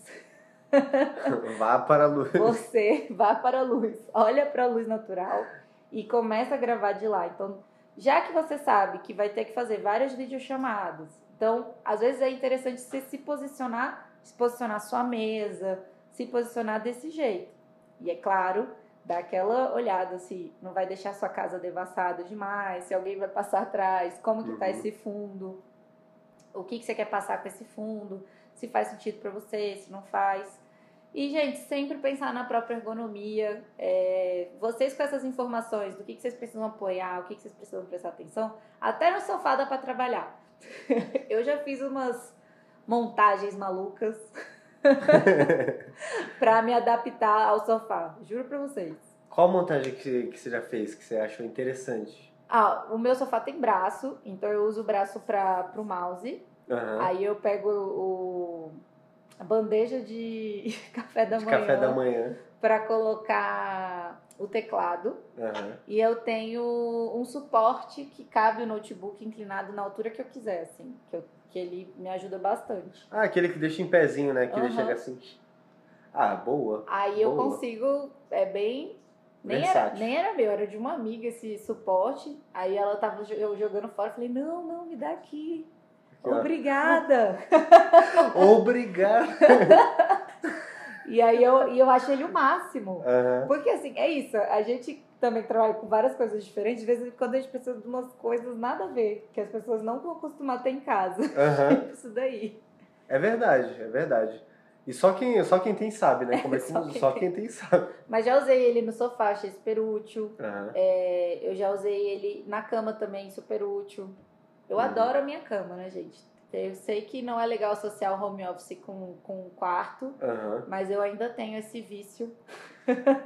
Vá para a luz. Você vá para a luz. Olha pra luz natural e começa a gravar de lá. Então, já que você sabe que vai ter que fazer várias videochamadas, então, às vezes é interessante você se posicionar, se posicionar sua mesa, se posicionar desse jeito. E é claro, dar aquela olhada se não vai deixar sua casa devassada demais, se alguém vai passar atrás, como que tá Uhum. esse fundo, o que, que você quer passar com esse fundo, se faz sentido para você, se não faz. E, gente, sempre pensar na própria ergonomia. É, vocês com essas informações do que, que vocês precisam apoiar, o que, que vocês precisam prestar atenção, até no sofá dá para trabalhar. Eu já fiz umas montagens malucas para me adaptar ao sofá. Juro para vocês. Qual montagem que, que você já fez que você achou interessante? Ah, o meu sofá tem braço, então eu uso o braço para o mouse. Aham. Aí eu pego o, a bandeja de café da De manhã. café da manhã. para colocar o teclado Aham. e eu tenho um suporte que cabe o notebook inclinado na altura que eu quiser, assim, que, eu- que ele me ajuda bastante. Ah, aquele que deixa em pezinho, né? Que ele Aham. chega assim. Ah, boa. Aí eu Boa. consigo, é bem. Nem era, nem era meu, era de uma amiga esse suporte. Aí ela tava eu jogando fora, eu falei, não, não, me dá aqui. Obrigada. Obrigado. e aí eu, e eu acho ele o máximo. Aham. Porque assim, é isso, a gente também trabalho com várias coisas diferentes, de vez em quando a gente precisa de umas coisas nada a ver, que as pessoas não vão acostumar a ter em casa. Aham. Isso daí. É verdade, é verdade. E só quem, só quem tem sabe, né? Como é que Só quem só tem. quem tem sabe. Mas já usei ele no sofá, achei super útil. Aham. É, eu já usei ele na cama também, super útil. Eu Uhum. adoro a minha cama, né, gente? Eu sei que não é legal associar o home office com, com o quarto, Aham. mas eu ainda tenho esse vício.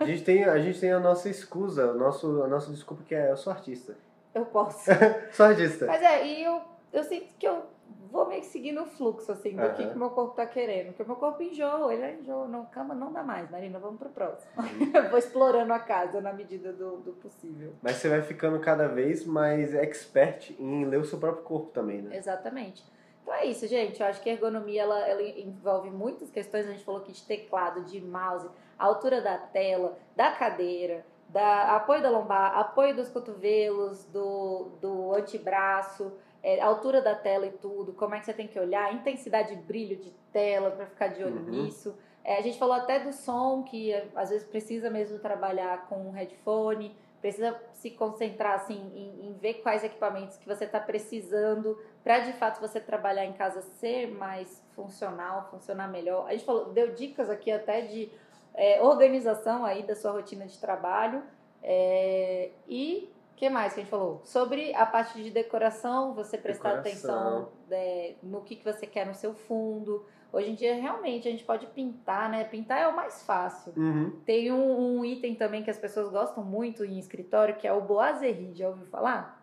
A gente tem, a gente tem a nossa escusa, o nosso, a nossa desculpa que é eu sou artista. Eu posso. Sou artista. mas é, e eu, eu sinto que eu vou meio que seguindo o fluxo, assim, do que, Aham. que o meu corpo tá querendo. Porque o meu corpo enjoa, ele é enjoa. Não, cama não dá mais, Marina, vamos pro próximo. Uhum. eu vou explorando a casa na medida do, do possível. Mas você vai ficando cada vez mais expert em ler o seu próprio corpo também, né? Exatamente. Então é isso, gente. Eu acho que a ergonomia ela, ela envolve muitas questões. A gente falou aqui de teclado, de mouse, a altura da tela, da cadeira, da apoio da lombar, apoio dos cotovelos, do, do antebraço, é, altura da tela e tudo, como é que você tem que olhar, intensidade de brilho de tela para ficar de olho Uhum. nisso. É, a gente falou até do som, que é, às vezes precisa mesmo trabalhar com um headphone, precisa se concentrar assim em, em ver quais equipamentos que você está precisando para de fato você trabalhar em casa ser mais funcional, funcionar melhor. A gente falou, deu dicas aqui até de é, organização aí da sua rotina de trabalho é, e o que mais que a gente falou? Sobre a parte de decoração, você prestar Decoração. atenção é, no que, que você quer no seu fundo. Hoje em dia, realmente, a gente pode pintar, né? Pintar é o mais fácil. Uhum. Tem um, um item também que as pessoas gostam muito em escritório, que é o boiserie. Já ouviu falar?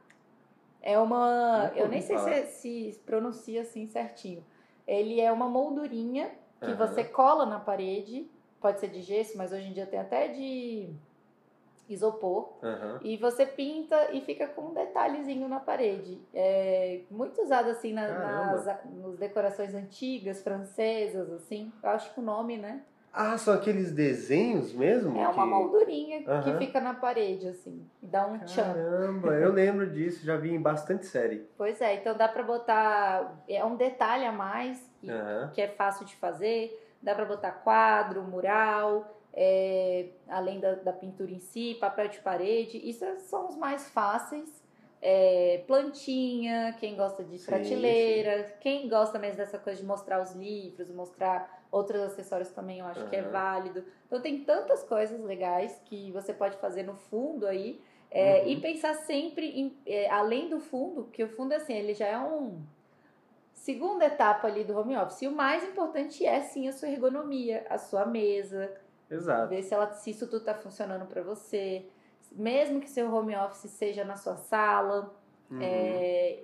É uma. Nunca Eu nem sei se, se pronuncia assim certinho. Ele é uma moldurinha que Aham. você cola na parede. Pode ser de gesso, mas hoje em dia tem até de isopor. Aham. E você pinta e fica com um detalhezinho na parede. É muito usado assim na- nas, nas decorações antigas, francesas, assim. Eu acho que o nome, né? Ah, são aqueles desenhos mesmo? É uma que... moldurinha que Aham. fica na parede, assim. E dá um tchan. Caramba, eu lembro disso, já vi em bastante série. Pois é, então dá pra botar. É um detalhe a mais que, Aham. que é fácil de fazer. Dá pra botar quadro, mural, é, além da, da pintura em si, papel de parede. Isso são os mais fáceis. É, plantinha, quem gosta de Sim, prateleira, quem gosta mesmo dessa coisa de mostrar os livros, mostrar outros acessórios também, eu acho que é válido. Então tem tantas coisas legais que você pode fazer no fundo aí. é, Uhum. E pensar sempre em, é, além do fundo, que o fundo assim, ele já é um segunda etapa ali do home office. E o mais importante é sim a sua ergonomia, a sua mesa, Exato. ver se, ela, se isso tudo está funcionando para você. Mesmo que seu home office seja na sua sala, Uhum. é,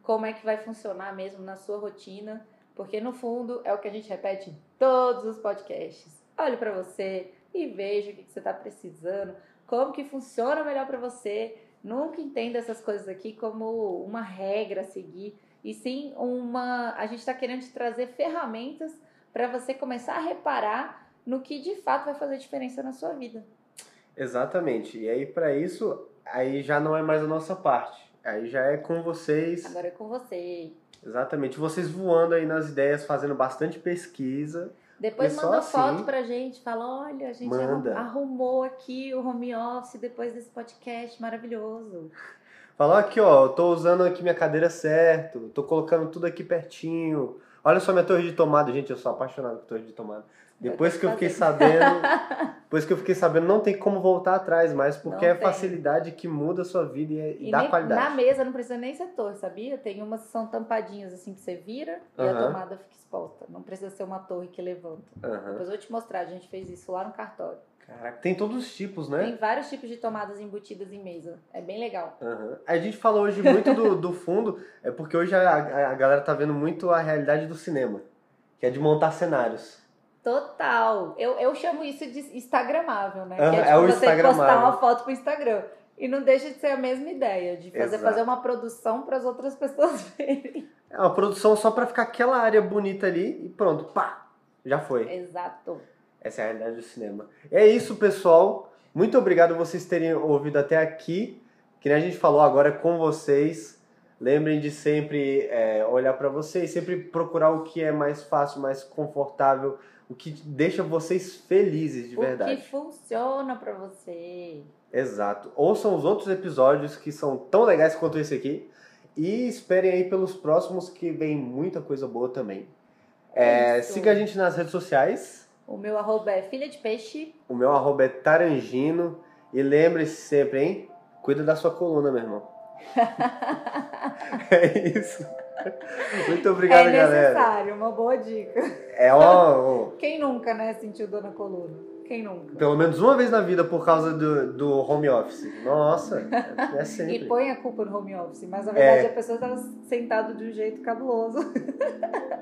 como é que vai funcionar mesmo na sua rotina, porque no fundo é o que a gente repete em todos os podcasts. Olhe para você e veja o que que você está precisando, como que funciona melhor para você. Nunca entenda essas coisas aqui como uma regra a seguir, e sim uma. A gente está querendo te trazer ferramentas para você começar a reparar no que de fato vai fazer diferença na sua vida. Exatamente. E aí, pra isso, aí já não é mais a nossa parte. Aí já é com vocês. Agora é com você. Exatamente. Vocês voando aí nas ideias, fazendo bastante pesquisa. Depois manda assim- foto pra gente, fala, olha, a gente Manda. arrumou aqui o home office depois desse podcast maravilhoso. Fala aqui, ó, eu tô usando aqui minha cadeira certo, tô colocando tudo aqui pertinho. Olha só minha torre de tomada, gente, eu sou apaixonado por torre de tomada. Depois que eu fiquei sabendo, depois que eu fiquei sabendo, não tem como voltar atrás mais, porque Não é tem. facilidade que muda a sua vida e, é- e E dá nem- qualidade. na mesa não precisa nem ser torre, sabia? Tem umas que são tampadinhas assim que você vira e a tomada fica exposta. Não precisa ser uma torre que levanta. Aham. Depois eu vou te mostrar, a gente fez isso lá no cartório. Caraca, tem todos os tipos, né? Tem vários tipos de tomadas embutidas em mesa. É bem legal. Aham. A gente falou hoje muito do, do fundo, é porque hoje a, a- a galera tá vendo muito a realidade do cinema, que é de montar cenários. Total. Eu, eu chamo isso de instagramável, né? Aham, que é, é tipo o você postar uma foto pro Instagram. E não deixa de ser a mesma ideia, de fazer, Exato. fazer uma produção para as outras pessoas verem. É uma produção só pra ficar aquela área bonita ali e pronto, pá, já foi. Exato. Essa é a realidade do cinema. É isso, pessoal. Muito obrigado vocês terem ouvido até aqui. Que nem a gente falou agora é com vocês. Lembrem de sempre é, olhar para vocês, sempre procurar o que é mais fácil, mais confortável, o que deixa vocês felizes de verdade. O que funciona para você. Exato. Ouçam os outros episódios que são tão legais quanto esse aqui. E esperem aí pelos próximos que vem muita coisa boa também. É, siga a gente nas redes sociais. O meu arroba é filha de peixe. O meu arroba é tarangino. E lembre-se sempre, hein? Cuida da sua coluna, meu irmão. é isso. Muito obrigado, galera. É necessário, galera. uma boa dica. É ó. Quem nunca, né, sentiu dor na coluna? Quem nunca? Pelo menos uma vez na vida por causa do, do home office. Nossa, é sempre. e põe a culpa no home office, mas na verdade é. a pessoa estava sentada de um jeito cabuloso.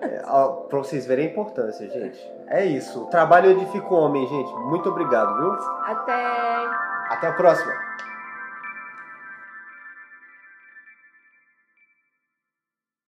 é, ó, pra vocês verem a importância, gente. É isso. O trabalho edifica o homem, gente. Muito obrigado, viu? Até. Até a próxima.